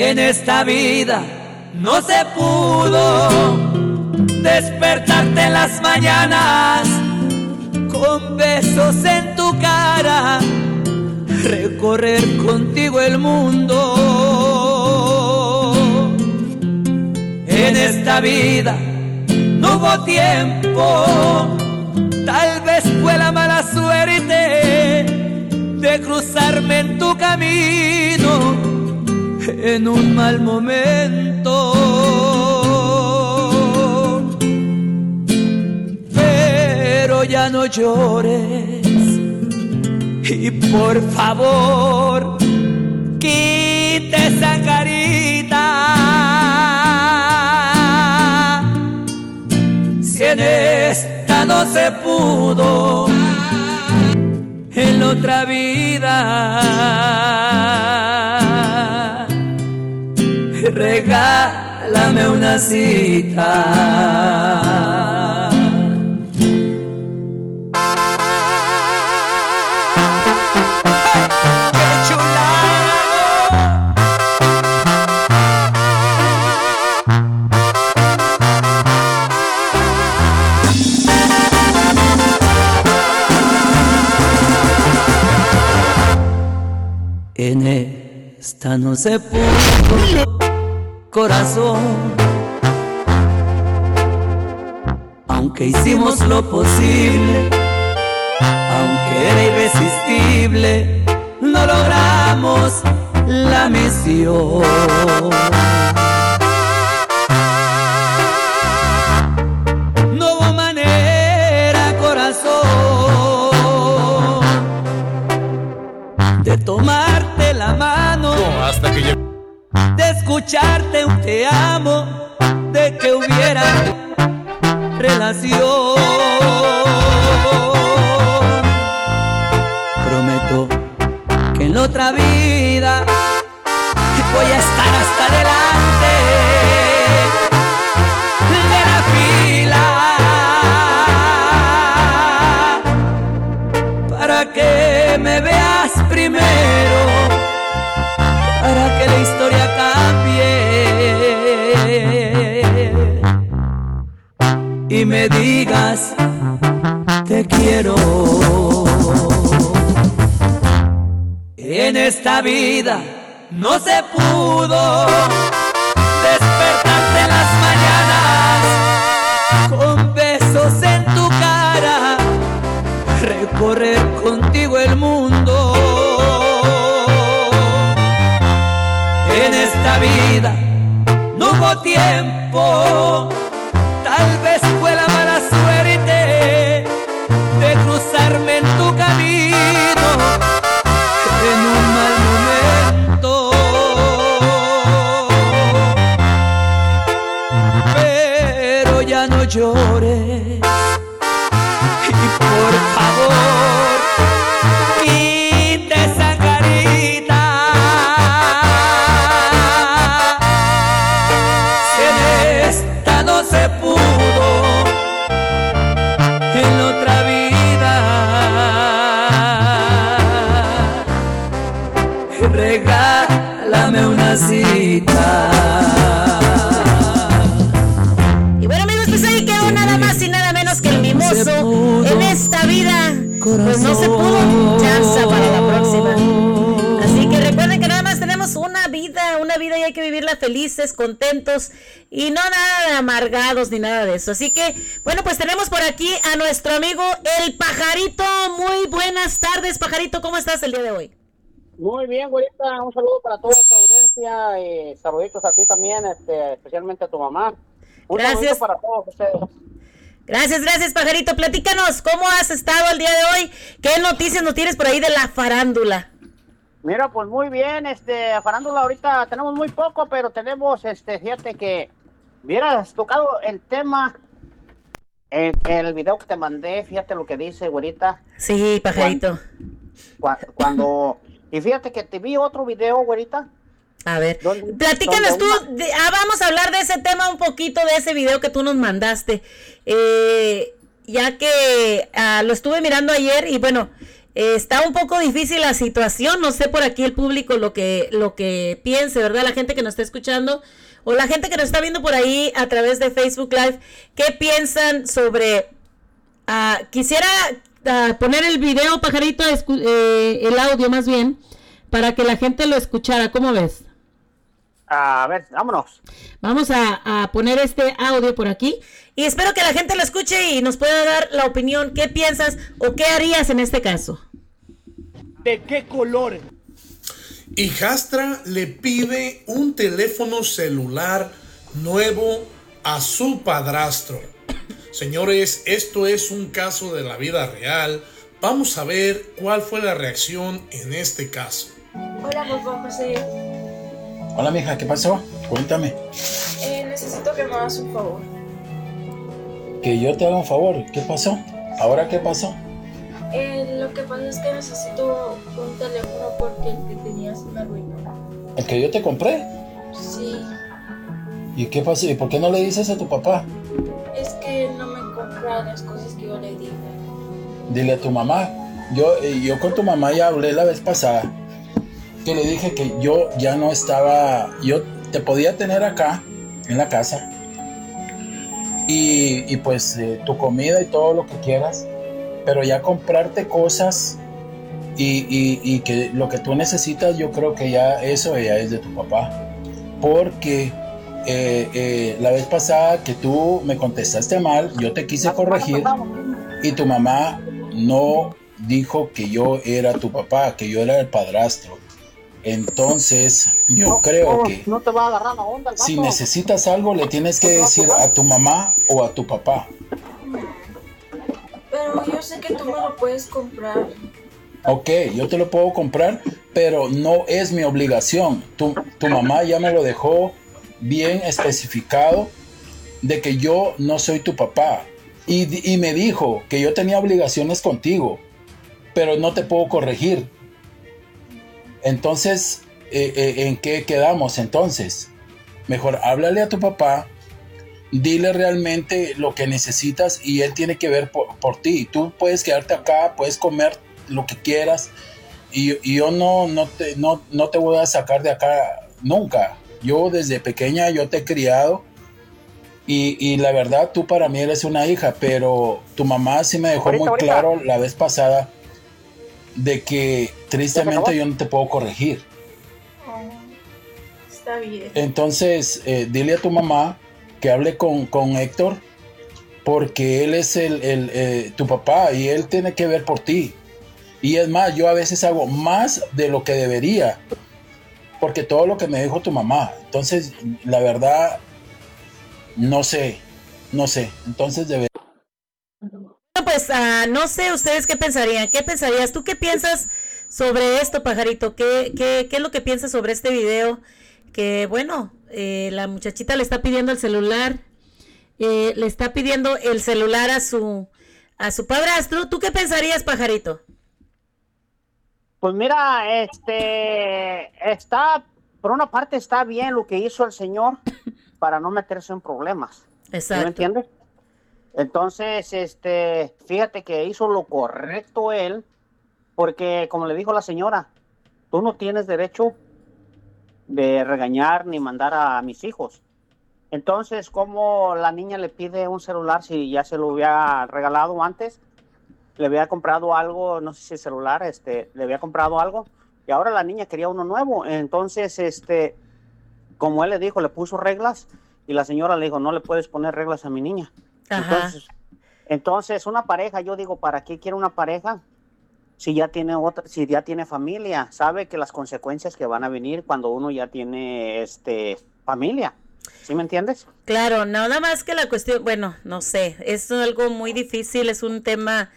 En esta vida no se pudo despertarte en las mañanas con besos en tu cara, recorrer contigo el mundo. En esta vida no hubo tiempo, tal vez fue la mala suerte de cruzarme en tu camino en un mal momento. Pero ya no llores y por favor quita esa carita. Si en esta no se pudo, en otra vida regálame una cita. En esta no se pudo, corazón. Aunque hicimos lo posible, aunque era irresistible, no logramos la misión. No hubo manera, corazón, de tomarte de escucharte un te amo, de que hubiera relación. Prometo que en la otra vida voy a estar hasta adelante de la fila. para que me veas primero, para que la historia me digas te quiero. En esta vida no se pudo despertarte las mañanas con besos en tu cara, recorrer contigo el mundo. En esta vida no hubo tiempo, felices, contentos y no nada de amargados ni nada de eso. Así que, bueno, pues tenemos por aquí a nuestro amigo el pajarito. Muy buenas tardes, pajarito, ¿cómo estás el día de hoy? Muy bien, güerita, un saludo para toda tu audiencia y saluditos a ti también, este, especialmente a tu mamá. Un Gracias. para todos ustedes. Gracias, gracias, pajarito. Platícanos, ¿cómo has estado el día de hoy? ¿Qué noticias nos tienes por ahí de la farándula? Mira, pues muy bien, este, farándula ahorita tenemos muy poco, pero tenemos, este, fíjate que hubieras tocado el tema en el video que te mandé, fíjate lo que dice, güerita. Sí, pajarito. Cua- Cuando, y fíjate que te vi otro video, güerita. A ver, Platícanos tú, ah, vamos a hablar de ese tema un poquito, de ese video que tú nos mandaste, eh, ya que ah, lo estuve mirando ayer y bueno, eh, está un poco difícil la situación, no sé por aquí el público lo que, lo que piense, ¿verdad? La gente que nos está escuchando o la gente que nos está viendo por ahí a través de Facebook Live, ¿qué piensan sobre... ah, quisiera ah, poner el video, pajarito, eh, el audio más bien, para que la gente lo escuchara, ¿cómo ves? A ver, vámonos. Vamos a, a poner este audio por aquí y espero que la gente lo escuche y nos pueda dar la opinión, qué piensas o qué harías en este caso. ¿De qué color? Hijastra le pide un teléfono celular nuevo a su padrastro. Señores, esto es un caso de la vida real. Vamos a ver cuál fue la reacción en este caso. Hola, papá José. Hola, mija, ¿qué pasó? Cuéntame. Eh, necesito que me hagas un favor. Que yo te haga un favor. ¿Qué pasó? ¿Ahora qué pasó? Eh, lo que pasa es que necesito un teléfono porque el que tenía se me arruinó. ¿El que yo te compré? Sí, ¿Y qué pasó? ¿Y por qué no le dices a tu papá? es que no me compra las cosas que yo le dije. Dile a tu mamá. Yo, eh, yo con tu mamá ya hablé la vez pasada. Que le dije que yo ya no estaba. Yo te podía tener acá, en la casa. Y, y pues eh, tu comida y todo lo que quieras. Pero ya comprarte cosas y, y- y que lo que tú necesitas, yo creo que ya eso ya es de tu papá. Porque eh, eh, la vez pasada que tú me contestaste mal, yo te quise corregir y tu mamá no dijo que yo era tu papá, que yo era el padrastro. Entonces, yo creo No, que No te va a agarrar la onda si necesitas algo, le tienes que decir a tu mamá o a tu papá. Yo sé que tú me lo puedes comprar. Ok, yo te lo puedo comprar, pero no es mi obligación. Tu, tu mamá ya me lo dejó bien especificado de que yo no soy tu papá. Y, y me dijo que yo tenía obligaciones contigo, pero no te puedo corregir. Entonces, eh, eh, ¿en qué quedamos entonces? Mejor háblale a tu papá, dile realmente lo que necesitas y él tiene que ver por, por ti. Tú puedes quedarte acá, puedes comer lo que quieras. Y, y yo no, no, te, no, no te voy a sacar de acá nunca. Yo desde pequeña yo te he criado y, y la verdad tú para mí eres una hija, pero tu mamá sí me dejó Ahorita, muy ahorita. claro la vez pasada de que tristemente yo no te puedo corregir. Está bien. Entonces, eh, dile a tu mamá que hable con, con Héctor, porque él es el, el, eh, tu papá y él tiene que ver por ti. Y es más, yo a veces hago más de lo que debería, porque todo lo que me dijo tu mamá. Entonces, la verdad, no sé, no sé. Entonces, debe Bueno, pues ah, no sé ustedes qué pensarían. ¿Qué pensarías? ¿Tú qué piensas sobre esto, pajarito? ¿Qué, qué, qué es lo que piensas sobre este video? Que bueno, eh, la muchachita le está pidiendo el celular, eh, le está pidiendo el celular a su a su padrastro. ¿Tú qué pensarías, pajarito? Pues mira, este, está, por una parte está bien lo que hizo el señor para no meterse en problemas. ¿Sí Exacto. ¿Me entiendes? Entonces, este, fíjate que hizo lo correcto él, porque como le dijo la señora, tú no tienes derecho de regañar ni mandar a mis hijos. Entonces, ¿cómo la niña le pide un celular si ya se lo había regalado antes? Le había comprado algo, no sé si celular, este, le había comprado algo, y ahora la niña quería uno nuevo. Entonces, este, como él le dijo, le puso reglas, y la señora le dijo, no le puedes poner reglas a mi niña. Ajá. Entonces, entonces, una pareja, yo digo, ¿para qué quiere una pareja? Si ya tiene otra, si ya tiene familia, sabe que las consecuencias que van a venir cuando uno ya tiene este familia. ¿Sí me entiendes? Claro, nada más que la cuestión, bueno, no sé, es algo muy difícil, es un tema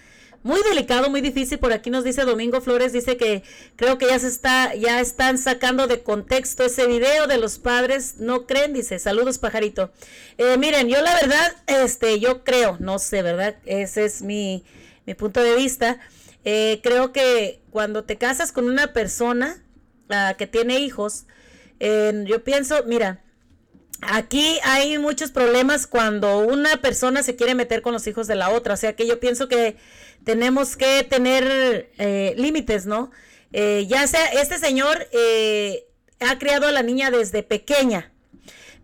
muy delicado, muy difícil. Por aquí nos dice Domingo Flores, dice que creo que ya se está, ya están sacando de contexto ese video de los padres, ¿no creen? Dice, saludos pajarito. Eh, miren, yo la verdad, este, yo creo, no sé, ¿verdad? Ese es mi, mi punto de vista. Eh, creo que cuando te casas con una persona ah, que tiene hijos, eh, yo pienso, mira, Aquí hay muchos problemas cuando una persona se quiere meter con los hijos de la otra. O sea que yo pienso que tenemos que tener eh, límites, ¿no? Eh, ya sea, este señor eh, ha criado a la niña desde pequeña.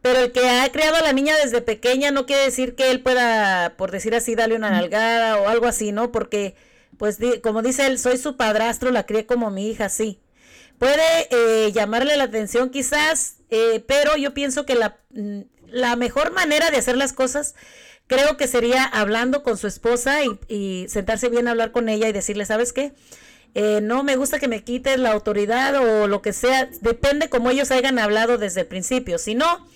Pero el que ha criado a la niña desde pequeña no quiere decir que él pueda, por decir así, darle una nalgada o algo así, ¿no? Porque, pues, como dice él, soy su padrastro, la crié como mi hija, sí puede eh, llamarle la atención quizás, eh, pero yo pienso que la, mm, la mejor manera de hacer las cosas creo que sería hablando con su esposa y, y sentarse bien a hablar con ella y decirle, ¿sabes qué? Eh, no me gusta que me quites la autoridad o lo que sea, depende como ellos hayan hablado desde el principio, si no...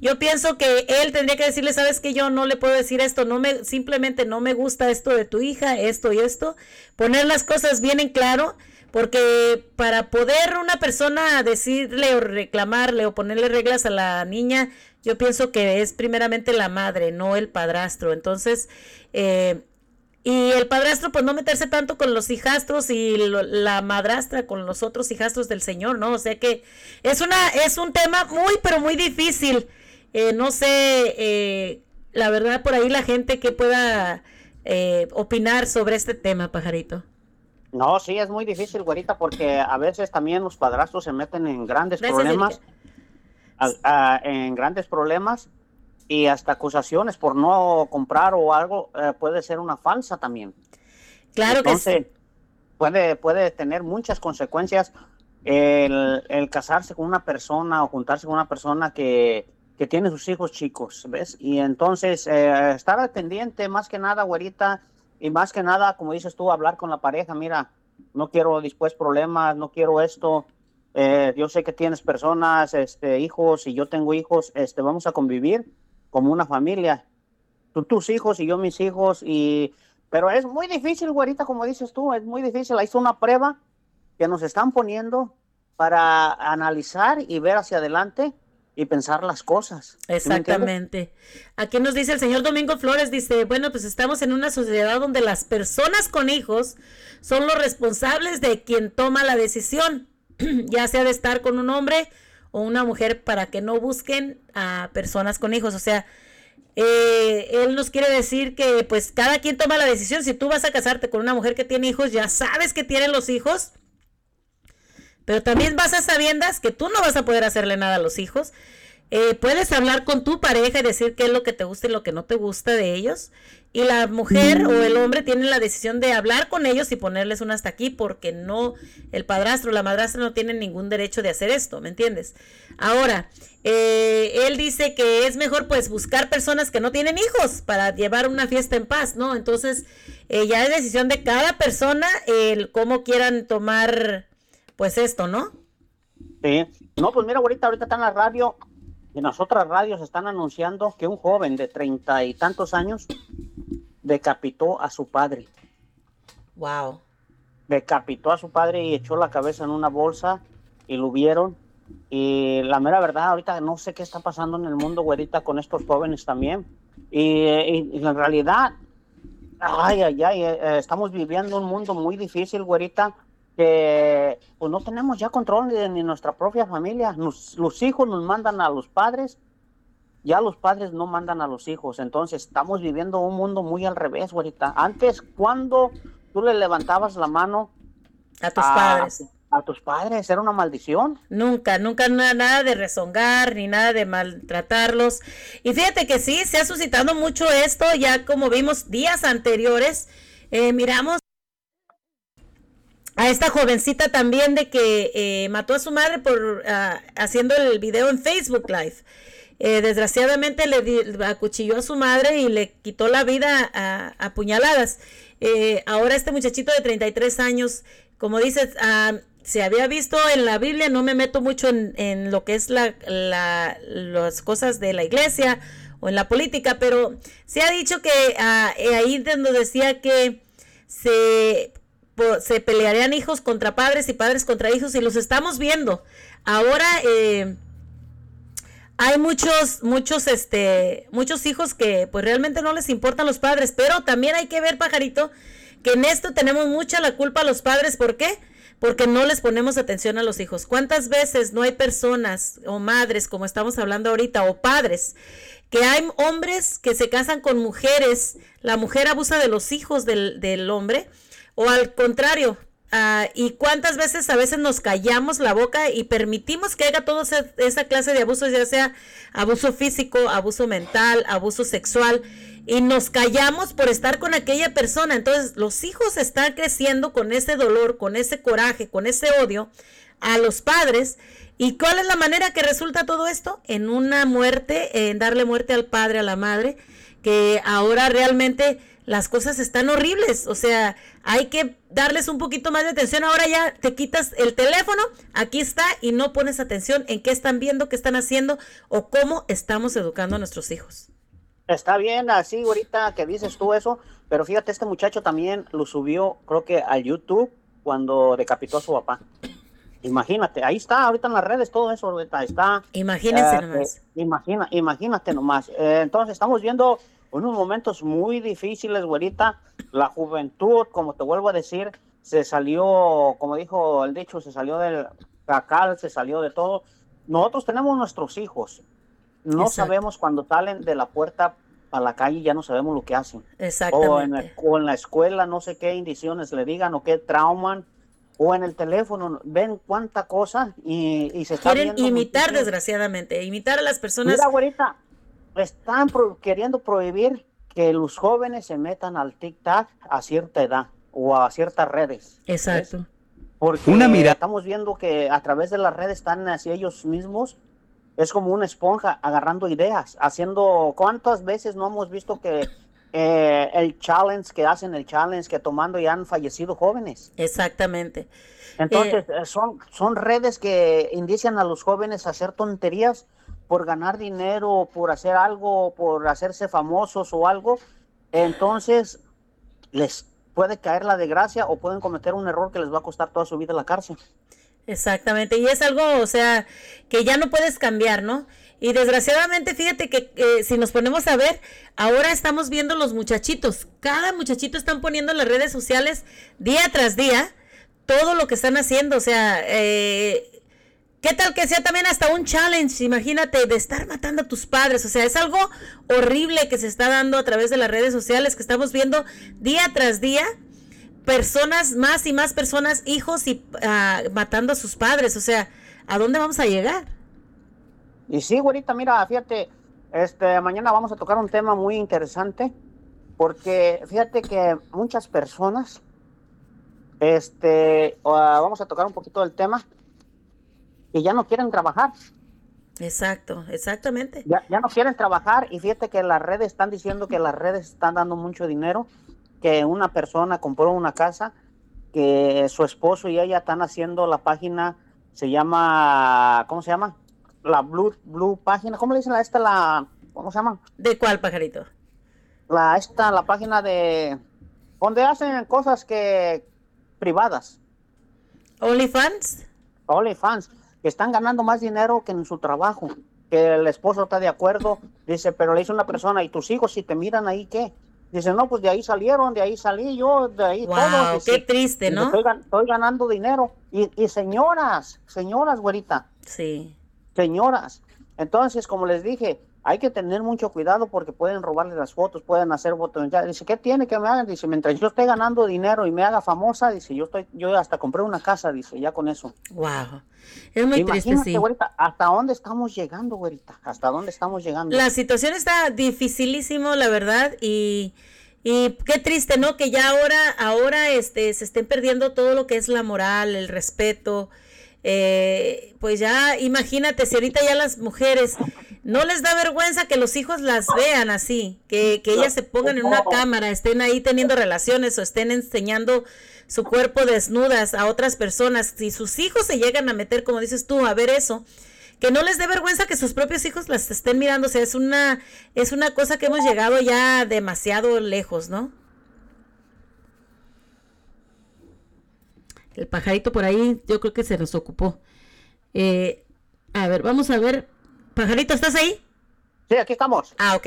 Yo pienso que él tendría que decirle, sabes que yo no le puedo decir esto, no me, simplemente no me gusta esto de tu hija, esto y esto, poner las cosas bien en claro, porque para poder una persona decirle o reclamarle o ponerle reglas a la niña, yo pienso que es primeramente la madre, no el padrastro. Entonces, eh, y el padrastro, pues no meterse tanto con los hijastros y lo- la madrastra con los otros hijastros del señor, ¿no? O sea que es una, es un tema muy, pero muy difícil. Eh, no sé, eh, la verdad, por ahí la gente que pueda eh, opinar sobre este tema, pajarito. No, sí, es muy difícil, güerita, porque a veces también los padrastros se meten en grandes Gracias, problemas, a- a- en grandes problemas y hasta acusaciones por no comprar o algo eh, puede ser una falsa también. Claro que Entonces, puede, puede tener muchas consecuencias el, el casarse con una persona o juntarse con una persona que, que tiene sus hijos chicos, ¿ves? Y entonces eh, estar al pendiente, más que nada, güerita, y más que nada, como dices tú, hablar con la pareja, mira, no quiero después problemas, no quiero esto, eh, yo sé que tienes personas, este, hijos, y yo tengo hijos, este, vamos a convivir como una familia, tú tus hijos y yo mis hijos, y pero es muy difícil, güerita, como dices tú, es muy difícil. Ahí una prueba que nos están poniendo para analizar y ver hacia adelante y pensar las cosas. Exactamente. Aquí nos dice el señor Domingo Flores, dice, bueno, pues estamos en una sociedad donde las personas con hijos son los responsables de quien toma la decisión, [clears throat] ya sea de estar con un hombre o una mujer para que no busquen a personas con hijos. O sea, eh, él nos quiere decir que pues cada quien toma la decisión. Si tú vas a casarte con una mujer que tiene hijos, ya sabes que tiene los hijos. Pero también vas a sabiendas que tú no vas a poder hacerle nada a los hijos. Eh, puedes hablar con tu pareja y decir qué es lo que te gusta y lo que no te gusta de ellos. Y la mujer o el hombre tienen la decisión de hablar con ellos y ponerles un hasta aquí porque no, el padrastro o la madrastra no tienen ningún derecho de hacer esto, ¿me entiendes? Ahora, eh, él dice que es mejor pues buscar personas que no tienen hijos para llevar una fiesta en paz, ¿no? Entonces, eh, ya es decisión de cada persona el cómo quieran tomar pues esto, ¿no? Sí. No, pues mira, ahorita, ahorita está en la radio, en las otras radios están anunciando que un joven de treinta y tantos años decapitó a su padre. Wow. Decapitó a su padre y echó la cabeza en una bolsa y lo vieron. Y la mera verdad, ahorita no sé qué está pasando en el mundo, güerita, con estos jóvenes también. Y, y- y en realidad, ay, ay, ay, eh, estamos viviendo un mundo muy difícil, güerita, que pues no tenemos ya control de ni nuestra propia familia. Nos- los hijos nos mandan a los padres, ya los padres no mandan a los hijos. Entonces estamos viviendo un mundo muy al revés, güerita. Antes, cuando tú le levantabas la mano a tus padres. A tus padres, era una maldición. Nunca, nunca na- nada de rezongar ni nada de maltratarlos. Y fíjate que sí, se ha suscitado mucho esto, ya como vimos días anteriores, eh, miramos a esta jovencita también de que eh, mató a su madre por ah, haciendo el video en Facebook Live. Eh, desgraciadamente le di- acuchilló a su madre y le quitó la vida a, a puñaladas. Eh, ahora este muchachito de 33 años, como dices, ah, se había visto en la Biblia, no me meto mucho en, en lo que es la, la- las cosas de la iglesia o en la política, pero se ha dicho que eh, ahí donde decía que se, se pelearían hijos contra padres y padres contra hijos y los estamos viendo. Ahora eh, hay muchos, muchos, este, muchos hijos que pues realmente no les importan los padres, pero también hay que ver, pajarito, que en esto tenemos mucha la culpa a los padres. ¿Por qué? Porque no les ponemos atención a los hijos. ¿Cuántas veces no hay personas o madres, como estamos hablando ahorita, o padres, que hay hombres que se casan con mujeres, la mujer abusa de los hijos del, del hombre, o al contrario, ah, y cuántas veces a veces nos callamos la boca y permitimos que haga toda esa clase de abusos, ya sea abuso físico, abuso mental, abuso sexual, y nos callamos por estar con aquella persona. Entonces los hijos están creciendo con ese dolor, con ese coraje, con ese odio a los padres. ¿Y cuál es la manera que resulta todo esto? En una muerte, en darle muerte al padre, a la madre, que ahora realmente las cosas están horribles. O sea, hay que darles un poquito más de atención. Ahora ya te quitas el teléfono, aquí está, y no pones atención en qué están viendo, qué están haciendo o cómo estamos educando a nuestros hijos. Está bien así ahorita que dices tú eso, pero fíjate, este muchacho también lo subió, creo que a YouTube cuando decapitó a su papá. Imagínate, ahí está, ahorita en las redes todo eso, ahorita está. Imagínense eh, nomás. eh, imagina, imagínate nomás. Eh, entonces estamos viendo unos momentos muy difíciles, güerita. La juventud, como te vuelvo a decir, se salió, como dijo el dicho, se salió del cacal, se salió de todo. Nosotros tenemos nuestros hijos. No Exacto. sabemos cuando salen de la puerta a la calle, ya no sabemos lo que hacen. Exactamente. O en, la, o en la escuela, no sé qué indiciones le digan o qué trauman. O en el teléfono, ven cuánta cosa y, y se está Quieren viendo imitar, desgraciadamente, imitar a las personas. Mira, güerita, están pro- queriendo prohibir que los jóvenes se metan al TikTok a cierta edad o a ciertas redes. Exacto. Porque Una mira- estamos viendo que a través de las redes están así ellos mismos. Es como una esponja agarrando ideas, haciendo... ¿Cuántas veces no hemos visto que eh, el challenge, que hacen el challenge, que tomando ya han fallecido jóvenes? Exactamente. Entonces, eh, son, son redes que indician a los jóvenes a hacer tonterías por ganar dinero, por hacer algo, por hacerse famosos o algo. Entonces, les puede caer la desgracia o pueden cometer un error que les va a costar toda su vida la cárcel. Exactamente, y es algo, o sea, que ya no puedes cambiar, ¿no? Y desgraciadamente, fíjate que eh, si nos ponemos a ver, ahora estamos viendo los muchachitos, cada muchachito están poniendo en las redes sociales día tras día todo lo que están haciendo, o sea, eh, ¿Qué tal que sea también hasta un challenge? Imagínate, de estar matando a tus padres. O sea, es algo horrible que se está dando a través de las redes sociales que estamos viendo día tras día. Personas, más y más personas, hijos y ah, matando a sus padres. O sea, ¿a dónde vamos a llegar? Y sí, güerita, mira, fíjate, este, mañana vamos a tocar un tema muy interesante, porque fíjate que muchas personas, este, ah, vamos a tocar un poquito del tema, que ya no quieren trabajar. Exacto, exactamente. Ya, ya no quieren trabajar y fíjate que las redes están diciendo que las redes están dando mucho dinero, que una persona compró una casa, que su esposo y ella están haciendo la página, se llama, ¿cómo se llama? La Blue, Blue página, ¿cómo le dicen a esta la, ¿cómo se llama? ¿De cuál pajarito? La, esta, la página de, donde hacen cosas que, privadas. OnlyFans. OnlyFans, que están ganando más dinero que en su trabajo, que el esposo está de acuerdo, dice, pero le dice una persona, ¿y tus hijos si te miran ahí qué? Dice, no, pues de ahí salieron, de ahí salí yo, de ahí Wow, todos. qué triste, "Y ¿no? Estoy, estoy ganando dinero. Y, y señoras, señoras, güerita. Sí. Señoras. Entonces, como les dije, hay que tener mucho cuidado porque pueden robarle las fotos, pueden hacer fotos. Ya, Dice, ¿qué tiene que me hagan? Dice, mientras yo esté ganando dinero y me haga famosa, dice, yo estoy, yo hasta compré una casa, dice, ya con eso. Wow. Es muy triste, Imagínate, sí. güerita, ¿hasta dónde estamos llegando, güerita? ¿Hasta dónde estamos llegando? La situación está dificilísimo, la verdad, y, y qué triste, ¿no? Que ya ahora, ahora este, se estén perdiendo todo lo que es la moral, el respeto. Eh, pues ya, imagínate, si ahorita ya las mujeres no les da vergüenza que los hijos las vean así, que, que ellas se pongan en una cámara, estén ahí teniendo relaciones o estén enseñando su cuerpo desnudas a otras personas. Si sus hijos se llegan a meter, como dices tú, a ver eso, que no les dé vergüenza que sus propios hijos las estén mirando. O sea, es una, es una cosa que hemos llegado ya demasiado lejos, ¿no? El pajarito por ahí, yo creo que se nos ocupó. Eh, a ver, vamos a ver. Pajarito, ¿estás ahí? Sí, aquí estamos. Ah, ok.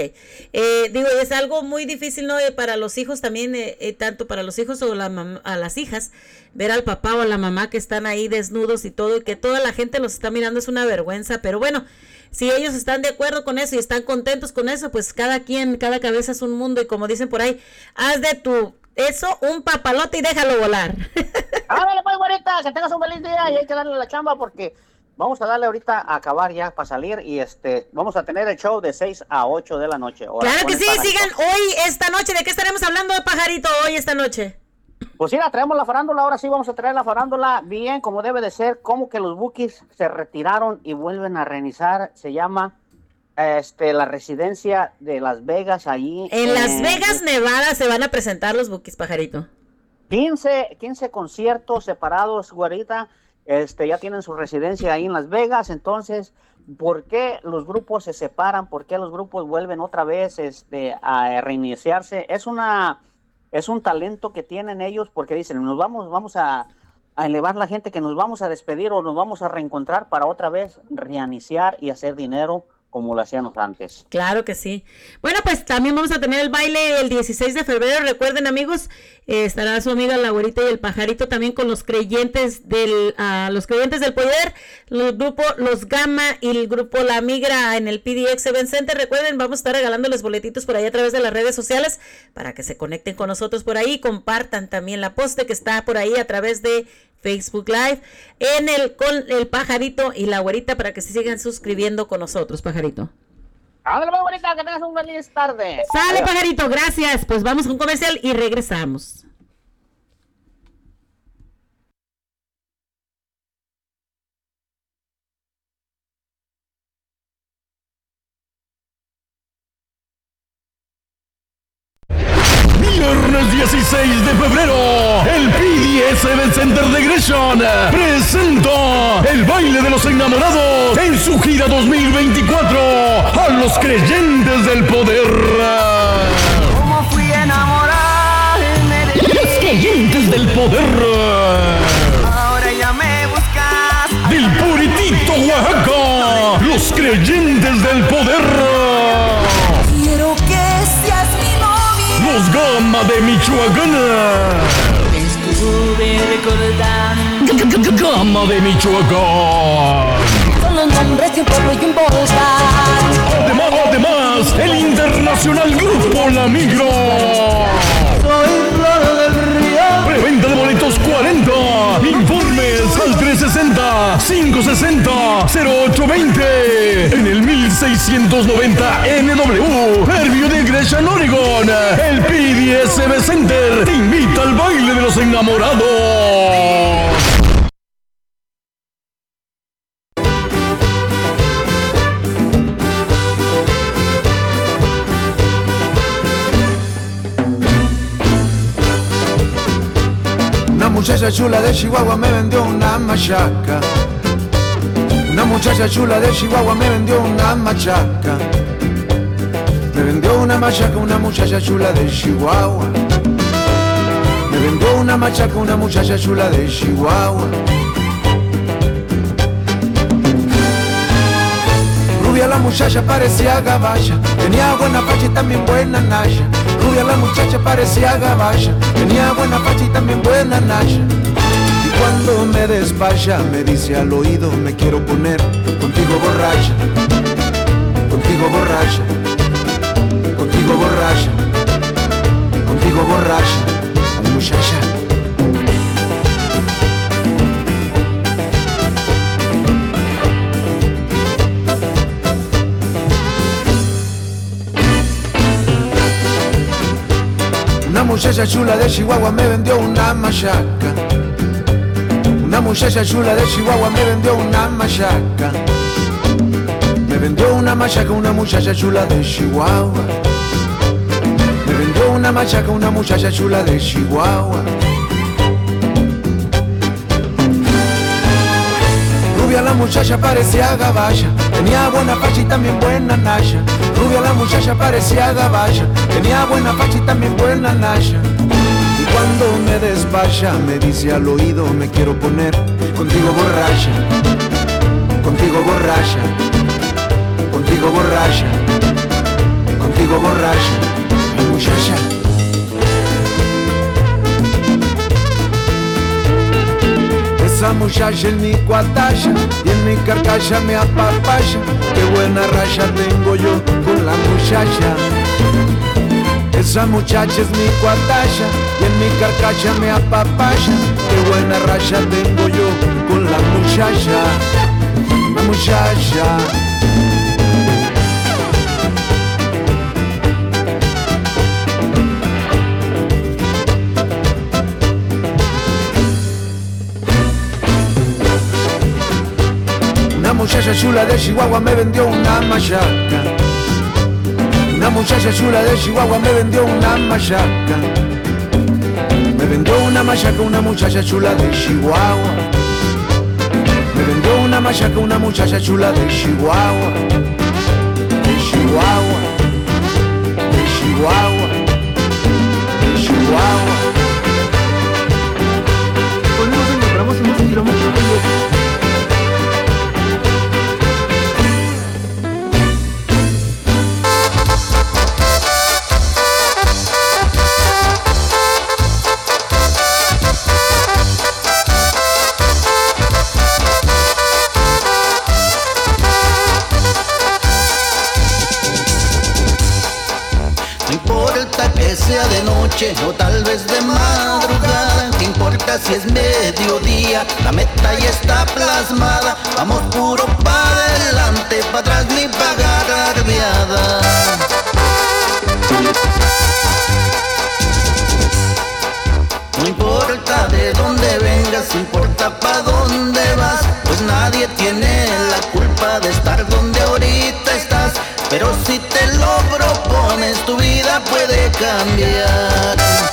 Eh, digo, es algo muy difícil, ¿no? Eh, para los hijos también, eh, eh, tanto para los hijos o la a las hijas, ver al papá o a la mamá que están ahí desnudos y todo, y que toda la gente los está mirando es una vergüenza, pero bueno, si ellos están de acuerdo con eso y están contentos con eso, pues cada quien, cada cabeza es un mundo, y como dicen por ahí, haz de tu eso un papalote y déjalo volar. [laughs] Ándale, pues, güerita, que tengas un feliz día y hay que darle la chamba porque vamos a darle ahorita a acabar ya para salir y este vamos a tener el show de 6 a 8 de la noche. Ahora, claro que sí, pajarito. sigan hoy, esta noche, ¿de qué estaremos hablando, pajarito, hoy, esta noche? Pues sí, la traemos la farándula, ahora sí vamos a traer la farándula bien como debe de ser, como que los Bookies se retiraron y vuelven a reiniciar, se llama este la residencia de Las Vegas allí. En Las Vegas, Nevada, se van a presentar los Bookies, pajarito. 15, 15 conciertos separados, güerita. Este, ya tienen su residencia ahí en Las Vegas, entonces, ¿por qué los grupos se separan? ¿Por qué los grupos vuelven otra vez este, a reiniciarse? Es una es un talento que tienen ellos porque dicen, nos vamos vamos a, a elevar la gente que nos vamos a despedir o nos vamos a reencontrar para otra vez reiniciar y hacer dinero como lo hacíamos antes. Claro que sí. Bueno, pues también vamos a tener el baile el 16 de febrero. Recuerden, amigos, eh, estará su amiga la güerita y el pajarito también con los creyentes del ah, los creyentes del poder, el grupo Los Gama y el grupo La Migra en el PDX Event Center. Recuerden, vamos a estar regalándoles boletitos por ahí a través de las redes sociales para que se conecten con nosotros por ahí, compartan también la poste que está por ahí a través de Facebook Live en el con el pajarito y la güerita para que se sigan suscribiendo con nosotros, pajarito. Ándale, pues, güerita, que tengas un feliz tarde. Sale, Adiós. pajarito, gracias. Pues vamos a un comercial y regresamos. Viernes 16 de febrero, el PDS Event Center de Gresham presenta el baile de los enamorados en su gira 2024 a los creyentes del poder. Como fui Los creyentes del poder Ahora ya me buscas. del Puritito Oaxaca. Los creyentes del poder. Gama de Michoacán. Estuve recordando. Gama de Michoacán. nombre es un pueblo y un volcán. Además, además, el internacional grupo La Migro. Soy flor del río. Preventa de boletos 40. Informes al 360-560-0820. En el 1690 NW. Hervio de Gresham, Oregon. El PDSB Center te invita al baile de los enamorados. Muchacha chula de Chihuahua me vendió una machaca. Una muchacha chula de Chihuahua me vendió una machaca. Me vendió una machaca una muchacha chula de Chihuahua. Me vendió una machaca una muchacha chula de Chihuahua. La muchacha parecía gabacha, tenía buena facha y también buena nasha. Rubia la muchacha parecía gabacha, tenía buena facha y también buena nasha. Y cuando me despacha me dice al oído me quiero poner contigo borracha, contigo borracha, contigo borracha, contigo borracha, muchacha. Muchacha chula de Chihuahua me vendió una machaca. Una muchacha chula de Chihuahua me vendió una machaca. Me vendió una machaca una muchacha chula de Chihuahua. Me vendió una machaca una muchacha chula de Chihuahua. Rubia la muchacha parecía gabacha, tenía buena facha y también buena nasha. Rubia la muchacha parecía gabacha, tenía buena facha y también buena nasha. Y cuando me despacha me dice al oído me quiero poner contigo borracha, contigo borracha, contigo borracha, contigo borracha, Ay, muchacha. Esa muchacha es mi cuatacha y en mi carcacha me apapacha. Qué buena racha tengo yo con la muchacha. Esa muchacha es mi cuatacha y en mi carcacha me apapacha. Qué buena racha tengo yo con la muchacha. La muchacha. Muchacha chula de Chihuahua me vendió una machaca. Una muchacha chula de Chihuahua me vendió una machaca. Me vendió una machaca una muchacha chula de Chihuahua. Me vendió una machaca una muchacha chula de Chihuahua. De Chihuahua. De Chihuahua. De Chihuahua. Noche tal vez de madrugada, no importa si es mediodía, la meta ya está plasmada, vamos puede cambiar.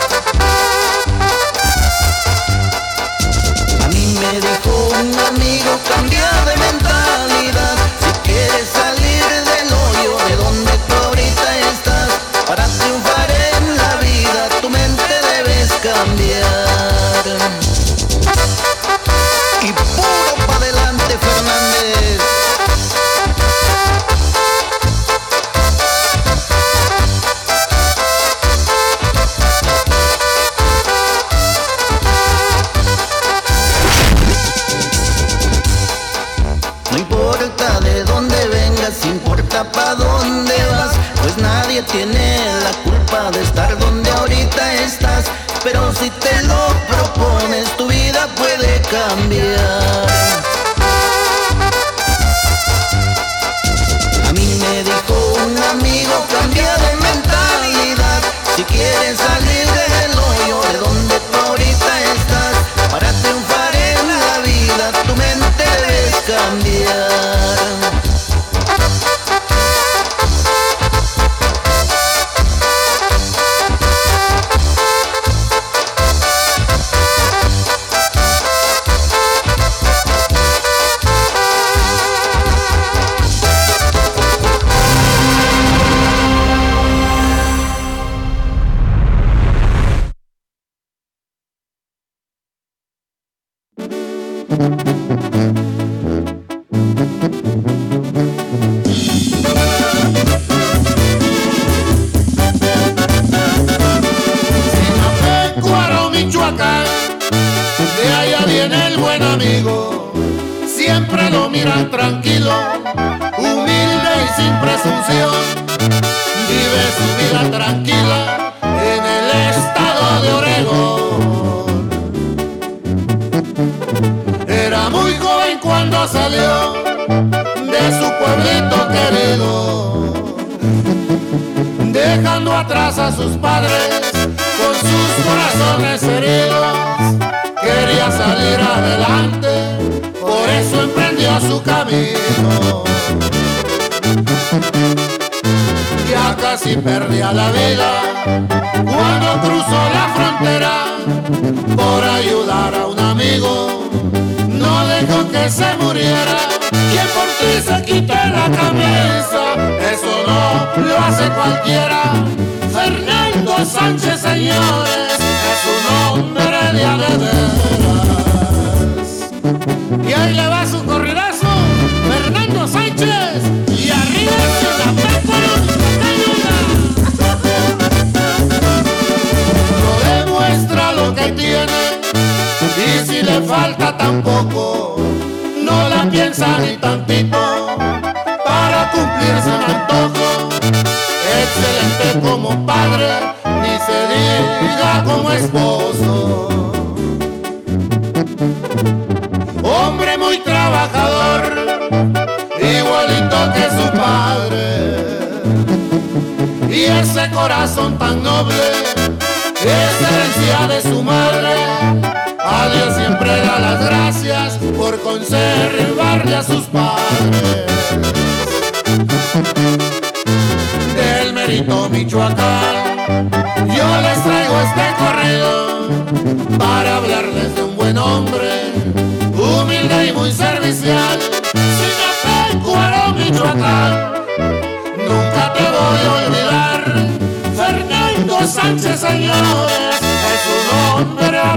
Tranquilo, humilde y sin presunción, vive su vida tranquila en el estado de Oregón. Era muy joven cuando salió de su pueblito querido, dejando atrás a sus padres con sus corazones heridos. Quería salir adelante, por eso su camino. Ya casi perdía la vida cuando cruzó la frontera por ayudar a un amigo. No dejó que se muriera. Quien por ti se quite la camisa, eso no lo hace cualquiera. Fernando Sánchez, señores, es un hombre de a de veras. Y ahí le va su Fernando Sánchez, y arriba Sinapecuaro, No demuestra lo que tiene, y si le falta tampoco, no la piensa ni tantito, para cumplirse un antojo. Excelente como padre, ni se diga como esposo. Hombre muy trabajador, ese corazón tan noble es herencia de su madre. A Dios siempre da las gracias por conservarle a sus padres del Mérito Michoacán. Yo les traigo este corrido para hablarles de un buen hombre, humilde y muy servicial. Sinapecuaro, Michoacán, Sánchez, señores, es un hombre a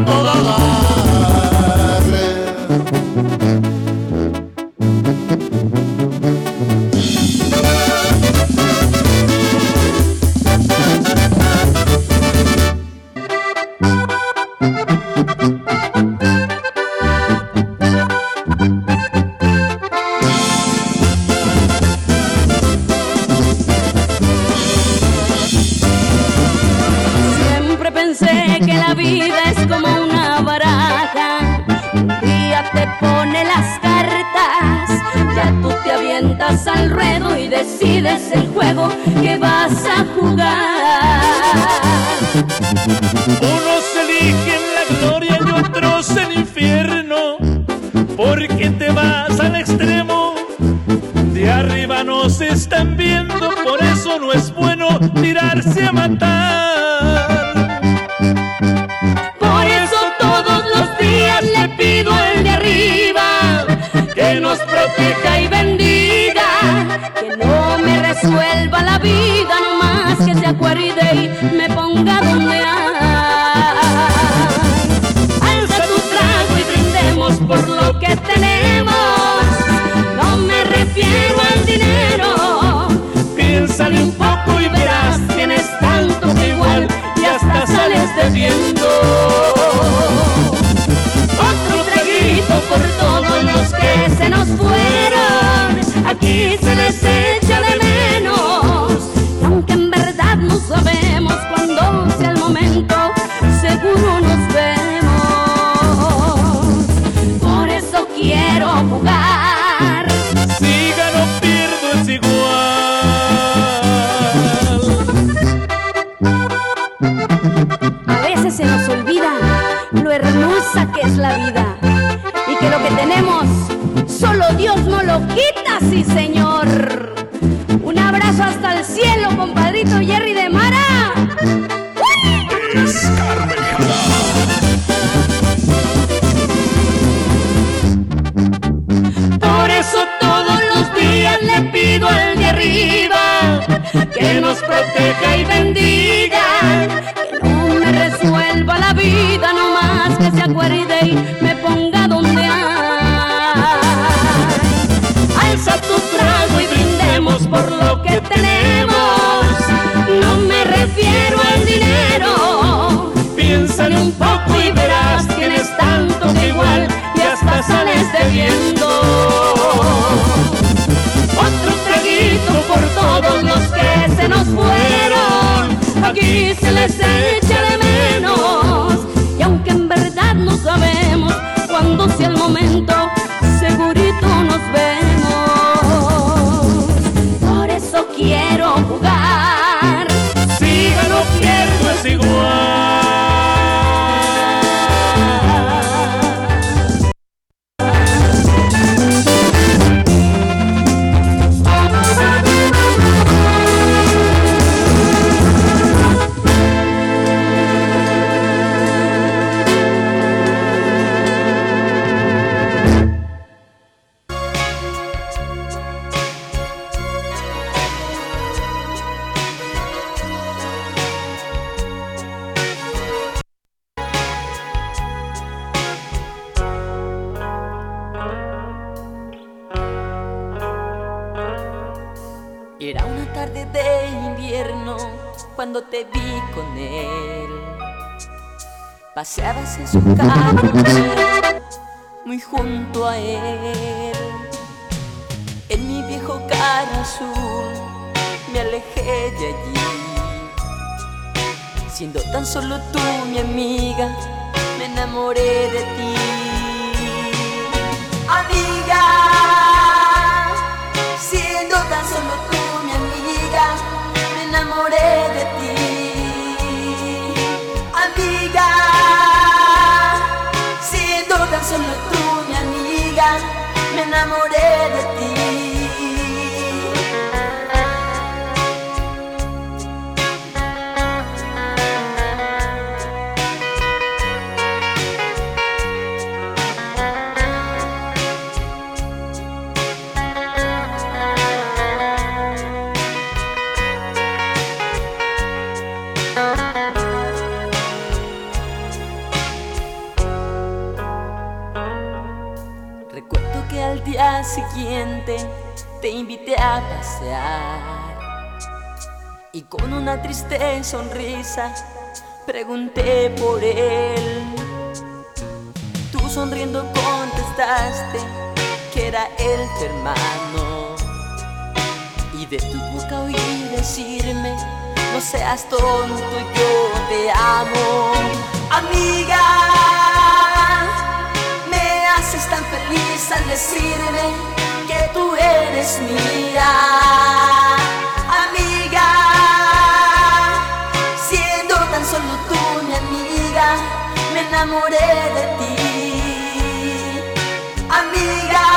con una triste sonrisa pregunté por él. Tú sonriendo contestaste que era tu hermano y de tu boca oí decirme no seas tonto yo te amo amiga me haces tan feliz al decirme que tú eres mía. Me enamoré de ti. Amiga,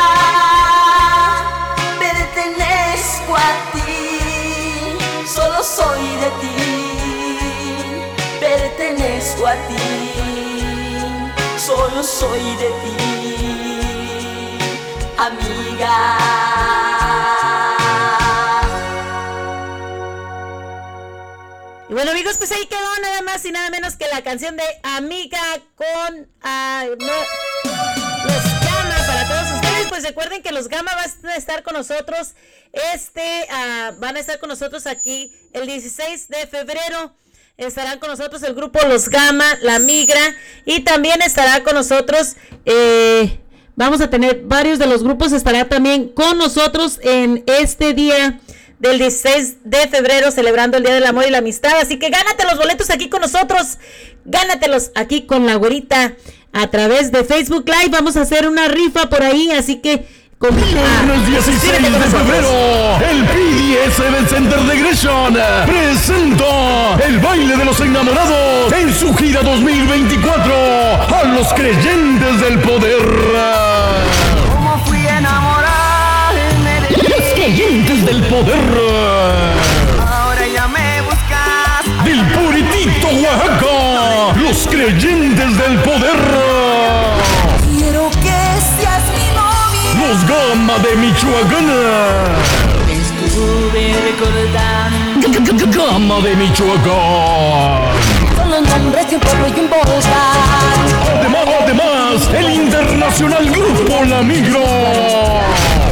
pertenezco a ti, solo soy de ti, pertenezco a ti solo soy de ti, amiga. Bueno amigos, pues ahí quedó nada más y nada menos que la canción de Amiga con no, los Gama para todos ustedes. Pues recuerden que los Gama van a estar con nosotros, este, ah, van a estar con nosotros aquí el 16 de febrero. Estarán con nosotros el grupo Los Gama, La Migra y también estará con nosotros, eh, vamos a tener varios de los grupos, estará también con nosotros en este día del 16 de febrero celebrando el Día del Amor y la Amistad. Así que gánate los boletos aquí con nosotros, gánatelos aquí con la güerita a través de Facebook Live. Vamos a hacer una rifa por ahí, así que Viernes 16 de febrero, el PDS Event Center de Gresham presenta el baile de los enamorados en su gira 2024 a los creyentes del poder. Del poder. Ahora ya me buscas. Del Puritito, Oaxaca. Los creyentes del poder. Quiero que seas mi novia. Los Gama de Michoacán. Estuve recordando. Gama de Michoacán. Además, además, el internacional grupo La Migro.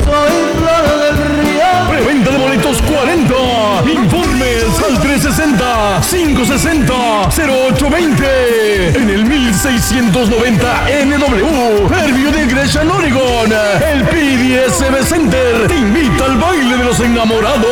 560-560-0820. En el 1690 NW, Fairview de Gresham, Oregon. El PDSB Center te invita al baile de los enamorados.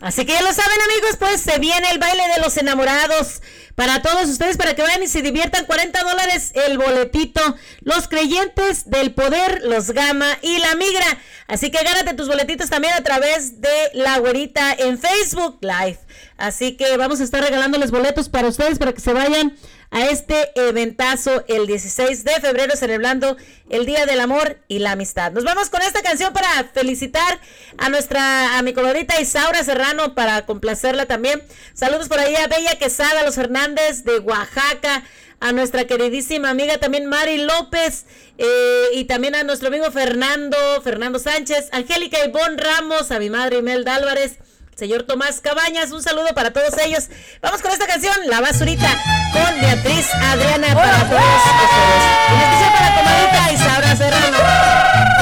Así que ya lo saben amigos, pues se viene el baile de los enamorados para todos ustedes, para que vayan y se diviertan. 40 dólares el boletito. Los creyentes del poder, los gama y la migra. Así que gánate tus boletitos también a través de la güerita en Facebook Live. Así que vamos a estar regalándoles boletos para ustedes, para que se vayan a este eventazo el 16 de febrero celebrando el Día del Amor y la Amistad. Nos vamos con esta canción para felicitar a nuestra a mi colorita Isaura Serrano para complacerla también. Saludos por ahí a Bella Quesada, los Fernández de Oaxaca, a nuestra queridísima amiga también Mari López eh, y también a nuestro amigo Fernando, Fernando Sánchez, Angélica Ivonne Ramos, a mi madre Imelda Álvarez. Señor Tomás Cabañas, un saludo para todos ellos. Vamos con esta canción, La Basurita, con Beatriz Adriana para todos ustedes. Especial para comadita Isaura Serrano.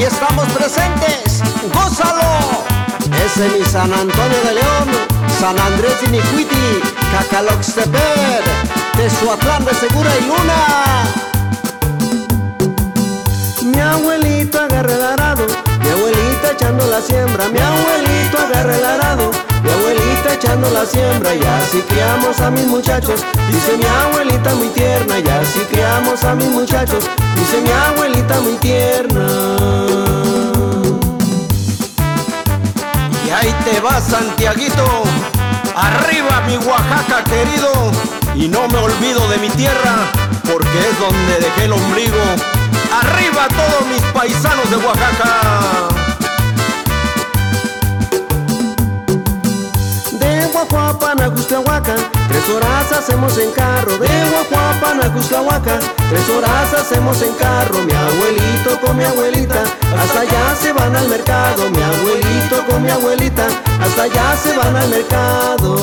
Aquí estamos presentes, gózalo. Ese es mi San Antonio de León, San Andrés de Nicuiti, Cacaloxteper, Tezuatlán de Segura y Luna. Mi abuelito agarra el arado, mi abuelita echando la siembra, mi abuelito agarra el arado, abuelita echando la siembra, y así criamos a mis muchachos, dice mi abuelita muy tierna, y así criamos a mis muchachos, dice mi abuelita muy tierna. Y ahí te vas, Santiaguito. Arriba, mi Oaxaca querido. Y no me olvido de mi tierra, porque es donde dejé el ombligo. Arriba todos mis paisanos de Oaxaca. Guajuapan a tres horas hacemos en carro. De Guajuapan a tres horas hacemos en carro. Mi abuelito con mi abuelita, hasta allá se van al mercado. Mi abuelito con mi abuelita, hasta allá se van al mercado.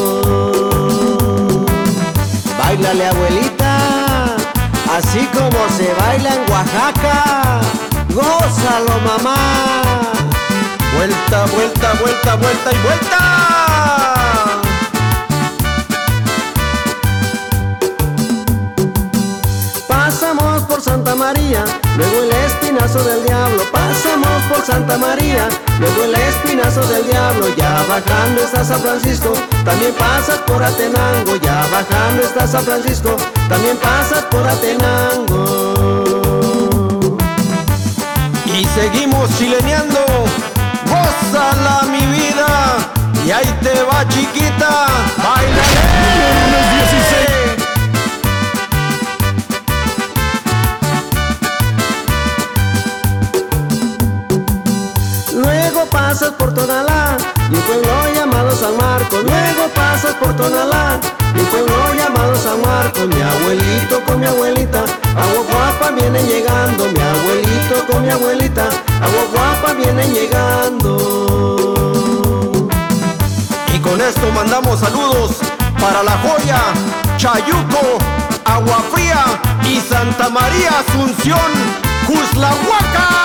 Bailale abuelita, así como se baila en Oaxaca. Gózalo mamá. Vuelta, vuelta, vuelta, vuelta y vuelta. Por Santa María, luego el espinazo del diablo. Pasamos por Santa María, luego el espinazo del diablo. Ya bajando está San Francisco, también pasas por Atenango. Ya bajando está San Francisco, también pasas por Atenango. Y seguimos chileneando. Gózala mi vida. Y ahí te va chiquita. Bailale. pasas por Tonalá, mi pueblo llamado San Marcos. Luego pasas por Tonalá, mi pueblo llamado San Marcos. Mi abuelito con mi abuelita, agua guapa vienen llegando. Mi abuelito con mi abuelita, agua guapa vienen llegando. Y con esto mandamos saludos para La Joya, Chayuco, Agua Fría y Santa María Asunción, Cuslahuaca.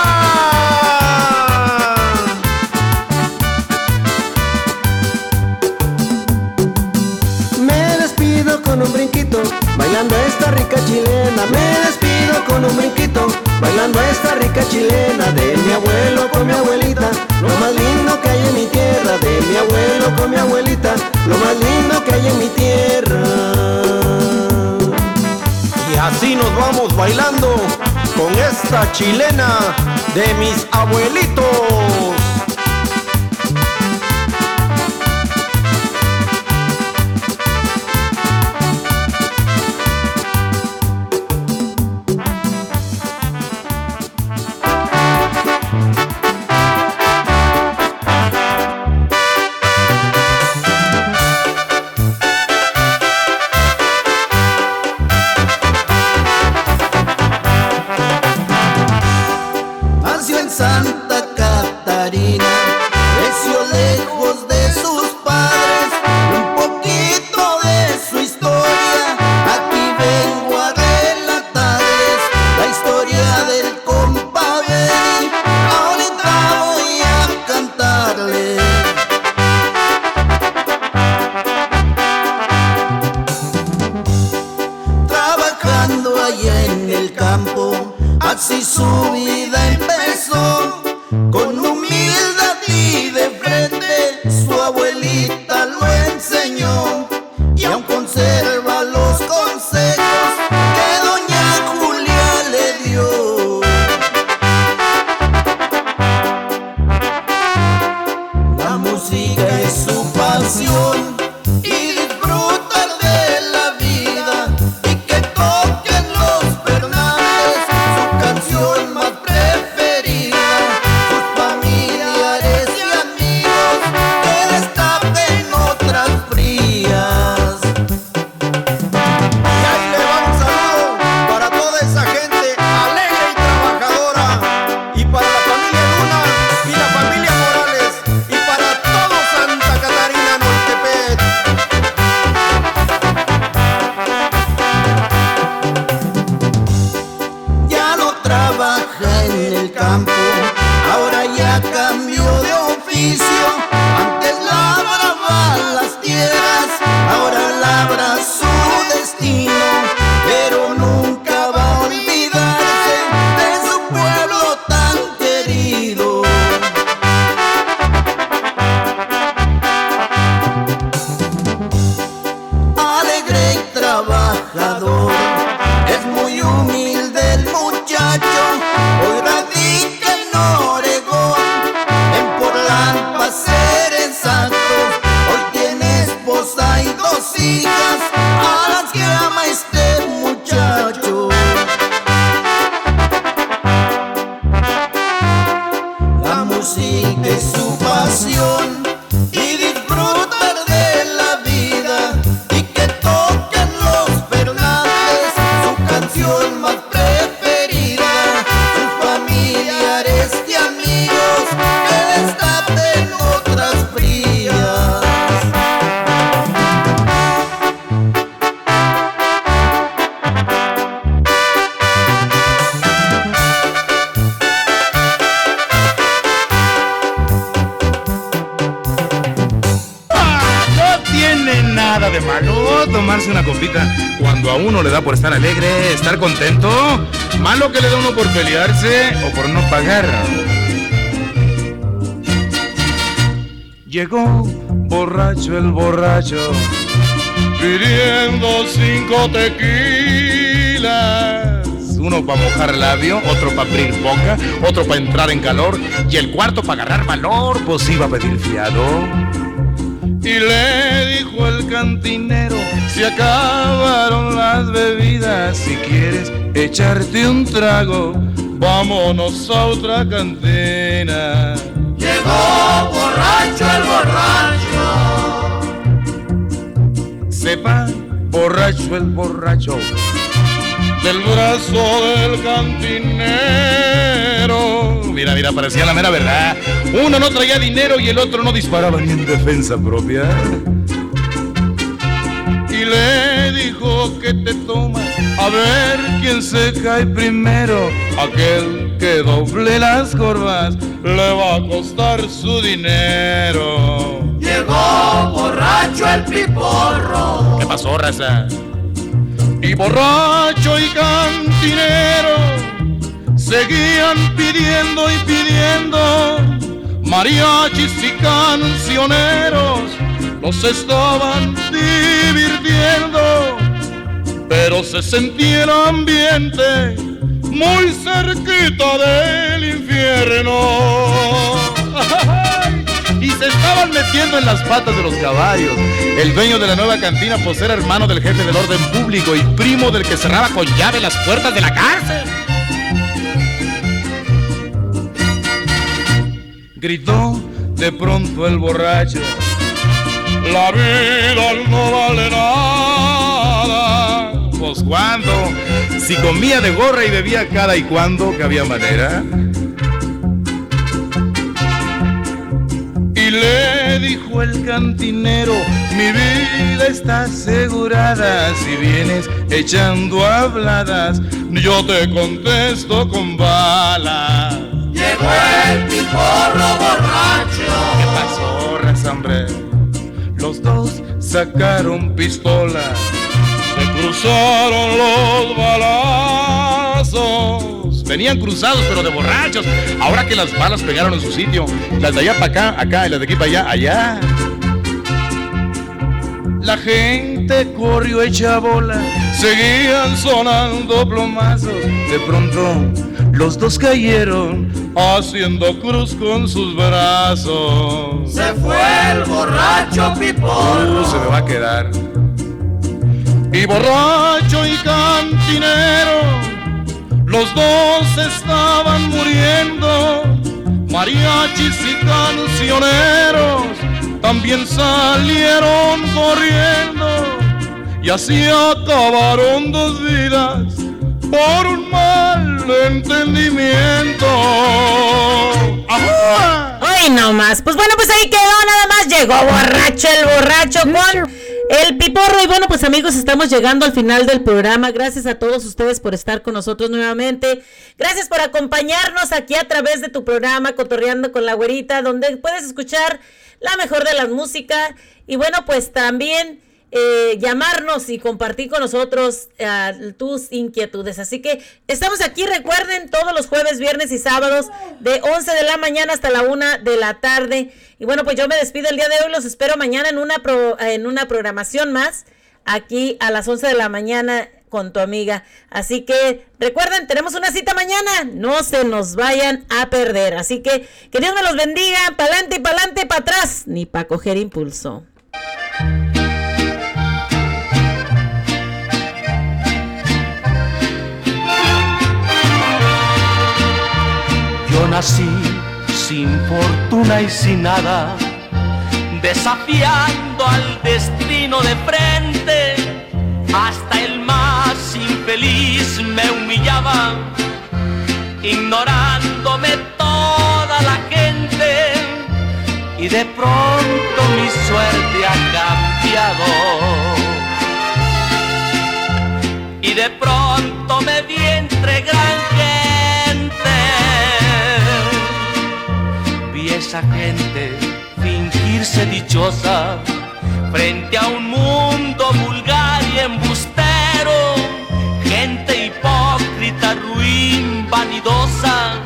Con un brinquito, bailando esta rica chilena. Me despido con un brinquito, bailando esta rica chilena. De mi abuelo con mi abuelita, lo más lindo que hay en mi tierra. De mi abuelo con mi abuelita, lo más lindo que hay en mi tierra. Y así nos vamos bailando con esta chilena de mis abuelitos. Borracho, pidiendo cinco tequilas. Uno para mojar labio, otro para abrir boca, otro para entrar en calor y el cuarto para agarrar valor, pues iba a pedir fiado. Y le dijo el cantinero, se acabaron las bebidas, si quieres echarte un trago, vámonos a otra cantina. Llegó borracho el borracho. Sepa, borracho el borracho, del brazo del cantinero. Mira, mira, parecía la mera verdad. Uno no traía dinero y el otro no disparaba ni en defensa propia. Y le dijo que te tomas a ver quién se cae primero. Aquel que doble las corvas le va a costar su dinero. Llegó borracho el piporro. ¿Qué pasó, raza? Y borracho y cantinero seguían pidiendo y pidiendo mariachis y cancioneros los estaban divirtiendo, pero se sentía el ambiente muy cerquita del infierno. [laughs] Se estaban metiendo en las patas de los caballos. El dueño de la nueva cantina, pues era hermano del jefe del orden público y primo del que cerraba con llave las puertas de la cárcel. Gritó de pronto el borracho. La vida no vale nada. Pues cuando, si comía de gorra y bebía cada y cuando, que había manera. Le dijo el cantinero, mi vida está asegurada. Si vienes echando habladas, yo te contesto con balas. Llegó el piporro borracho. ¿Qué pasó, raza, hombre? Los dos sacaron pistolas, se cruzaron los balazos. Venían cruzados, pero de borrachos. Ahora que las balas pegaron en su sitio, las de allá para acá, acá, y las de aquí para allá, allá. La gente corrió hecha bola, seguían sonando plomazos. De pronto, los dos cayeron haciendo cruz con sus brazos. Se fue el borracho piporro. Uh, se me va a quedar. Y borracho y cantinero, los dos estaban muriendo. Mariachis y cancioneros también salieron corriendo. Y así acabaron dos vidas por un mal entendimiento. ¡Ajá! Ay, no más. Pues bueno, pues ahí quedó, nada más llegó borracho el borracho con el piporro. Y bueno, pues amigos, estamos llegando al final del programa. Gracias a todos ustedes por estar con nosotros nuevamente. Gracias por acompañarnos aquí a través de tu programa Cotorreando con la Güerita, donde puedes escuchar la mejor de las músicas. Y bueno, pues también eh, llamarnos y compartir con nosotros eh, tus inquietudes. Así que estamos aquí, recuerden, todos los jueves, viernes y sábados de 11 de la mañana hasta la 1 de la tarde. Y bueno, pues yo me despido el día de hoy, los espero mañana en una, pro- en una programación más, aquí a las 11 de la mañana con tu amiga. Así que recuerden, tenemos una cita mañana, no se nos vayan a perder. Así que que Dios me los bendiga, pa'lante y pa'lante, para atrás, ni para coger impulso. Nací sin fortuna y sin nada, desafiando al destino de frente. Hasta el más infeliz me humillaba, ignorándome toda la gente. Y de pronto mi suerte ha cambiado. Gente fingirse dichosa frente a un mundo vulgar y embustero. Gente hipócrita, ruin, vanidosa,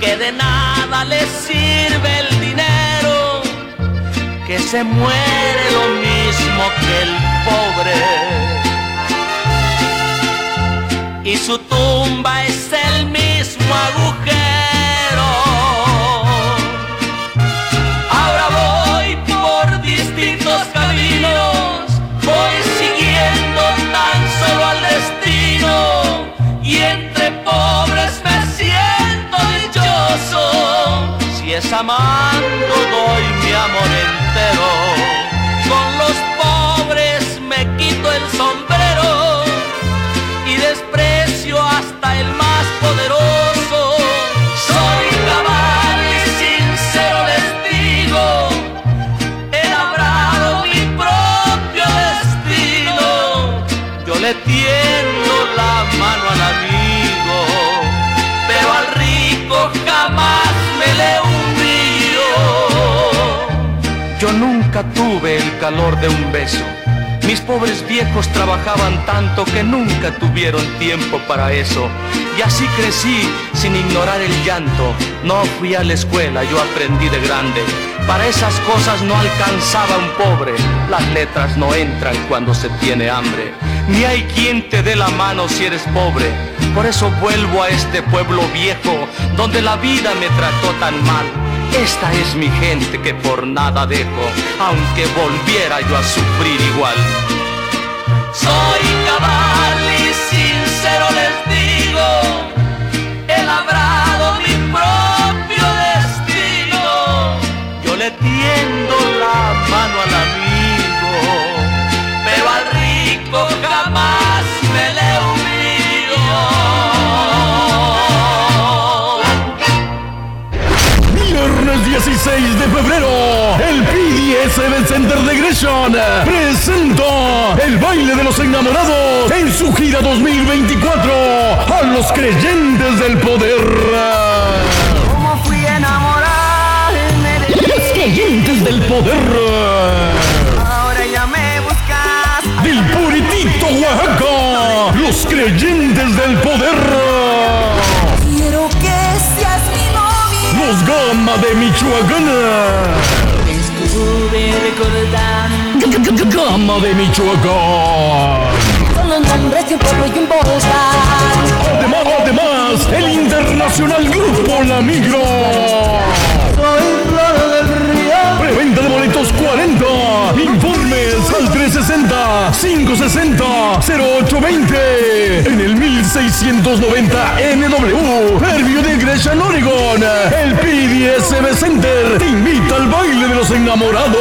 que de nada les sirve el dinero, que se muere lo mismo que el pobre y su tumba es dichoso. Si es amando doy mi amor entero, con los pobres me quito el sombrero el calor de un beso. Mis pobres viejos trabajaban tanto que nunca tuvieron tiempo para eso. Y así crecí sin ignorar el llanto. No fui a la escuela, yo aprendí de grande. Para esas cosas no alcanzaba un pobre. Las letras no entran cuando se tiene hambre. Ni hay quien te dé la mano si eres pobre. Por eso vuelvo a este pueblo viejo, donde la vida me trató tan mal. Esta es mi gente que por nada dejo, aunque volviera yo a sufrir igual. Soy cabal y sincero les digo, de febrero, el PDS Center de Gresham presenta el baile de los enamorados en su gira 2024 a los creyentes del poder. ¿Cómo fui a enamorarme de Los creyentes del poder. Ahora ya me buscas. Del Puritito, Oaxaca. Los creyentes del poder. Gama de Michoacán. Gama de Michoacán. Además, además, el internacional grupo La Migro. 360-560-0820. En el 1690 NW. Nervio de Gresham, Oregon. El PDSB Center te invita al baile de los enamorados.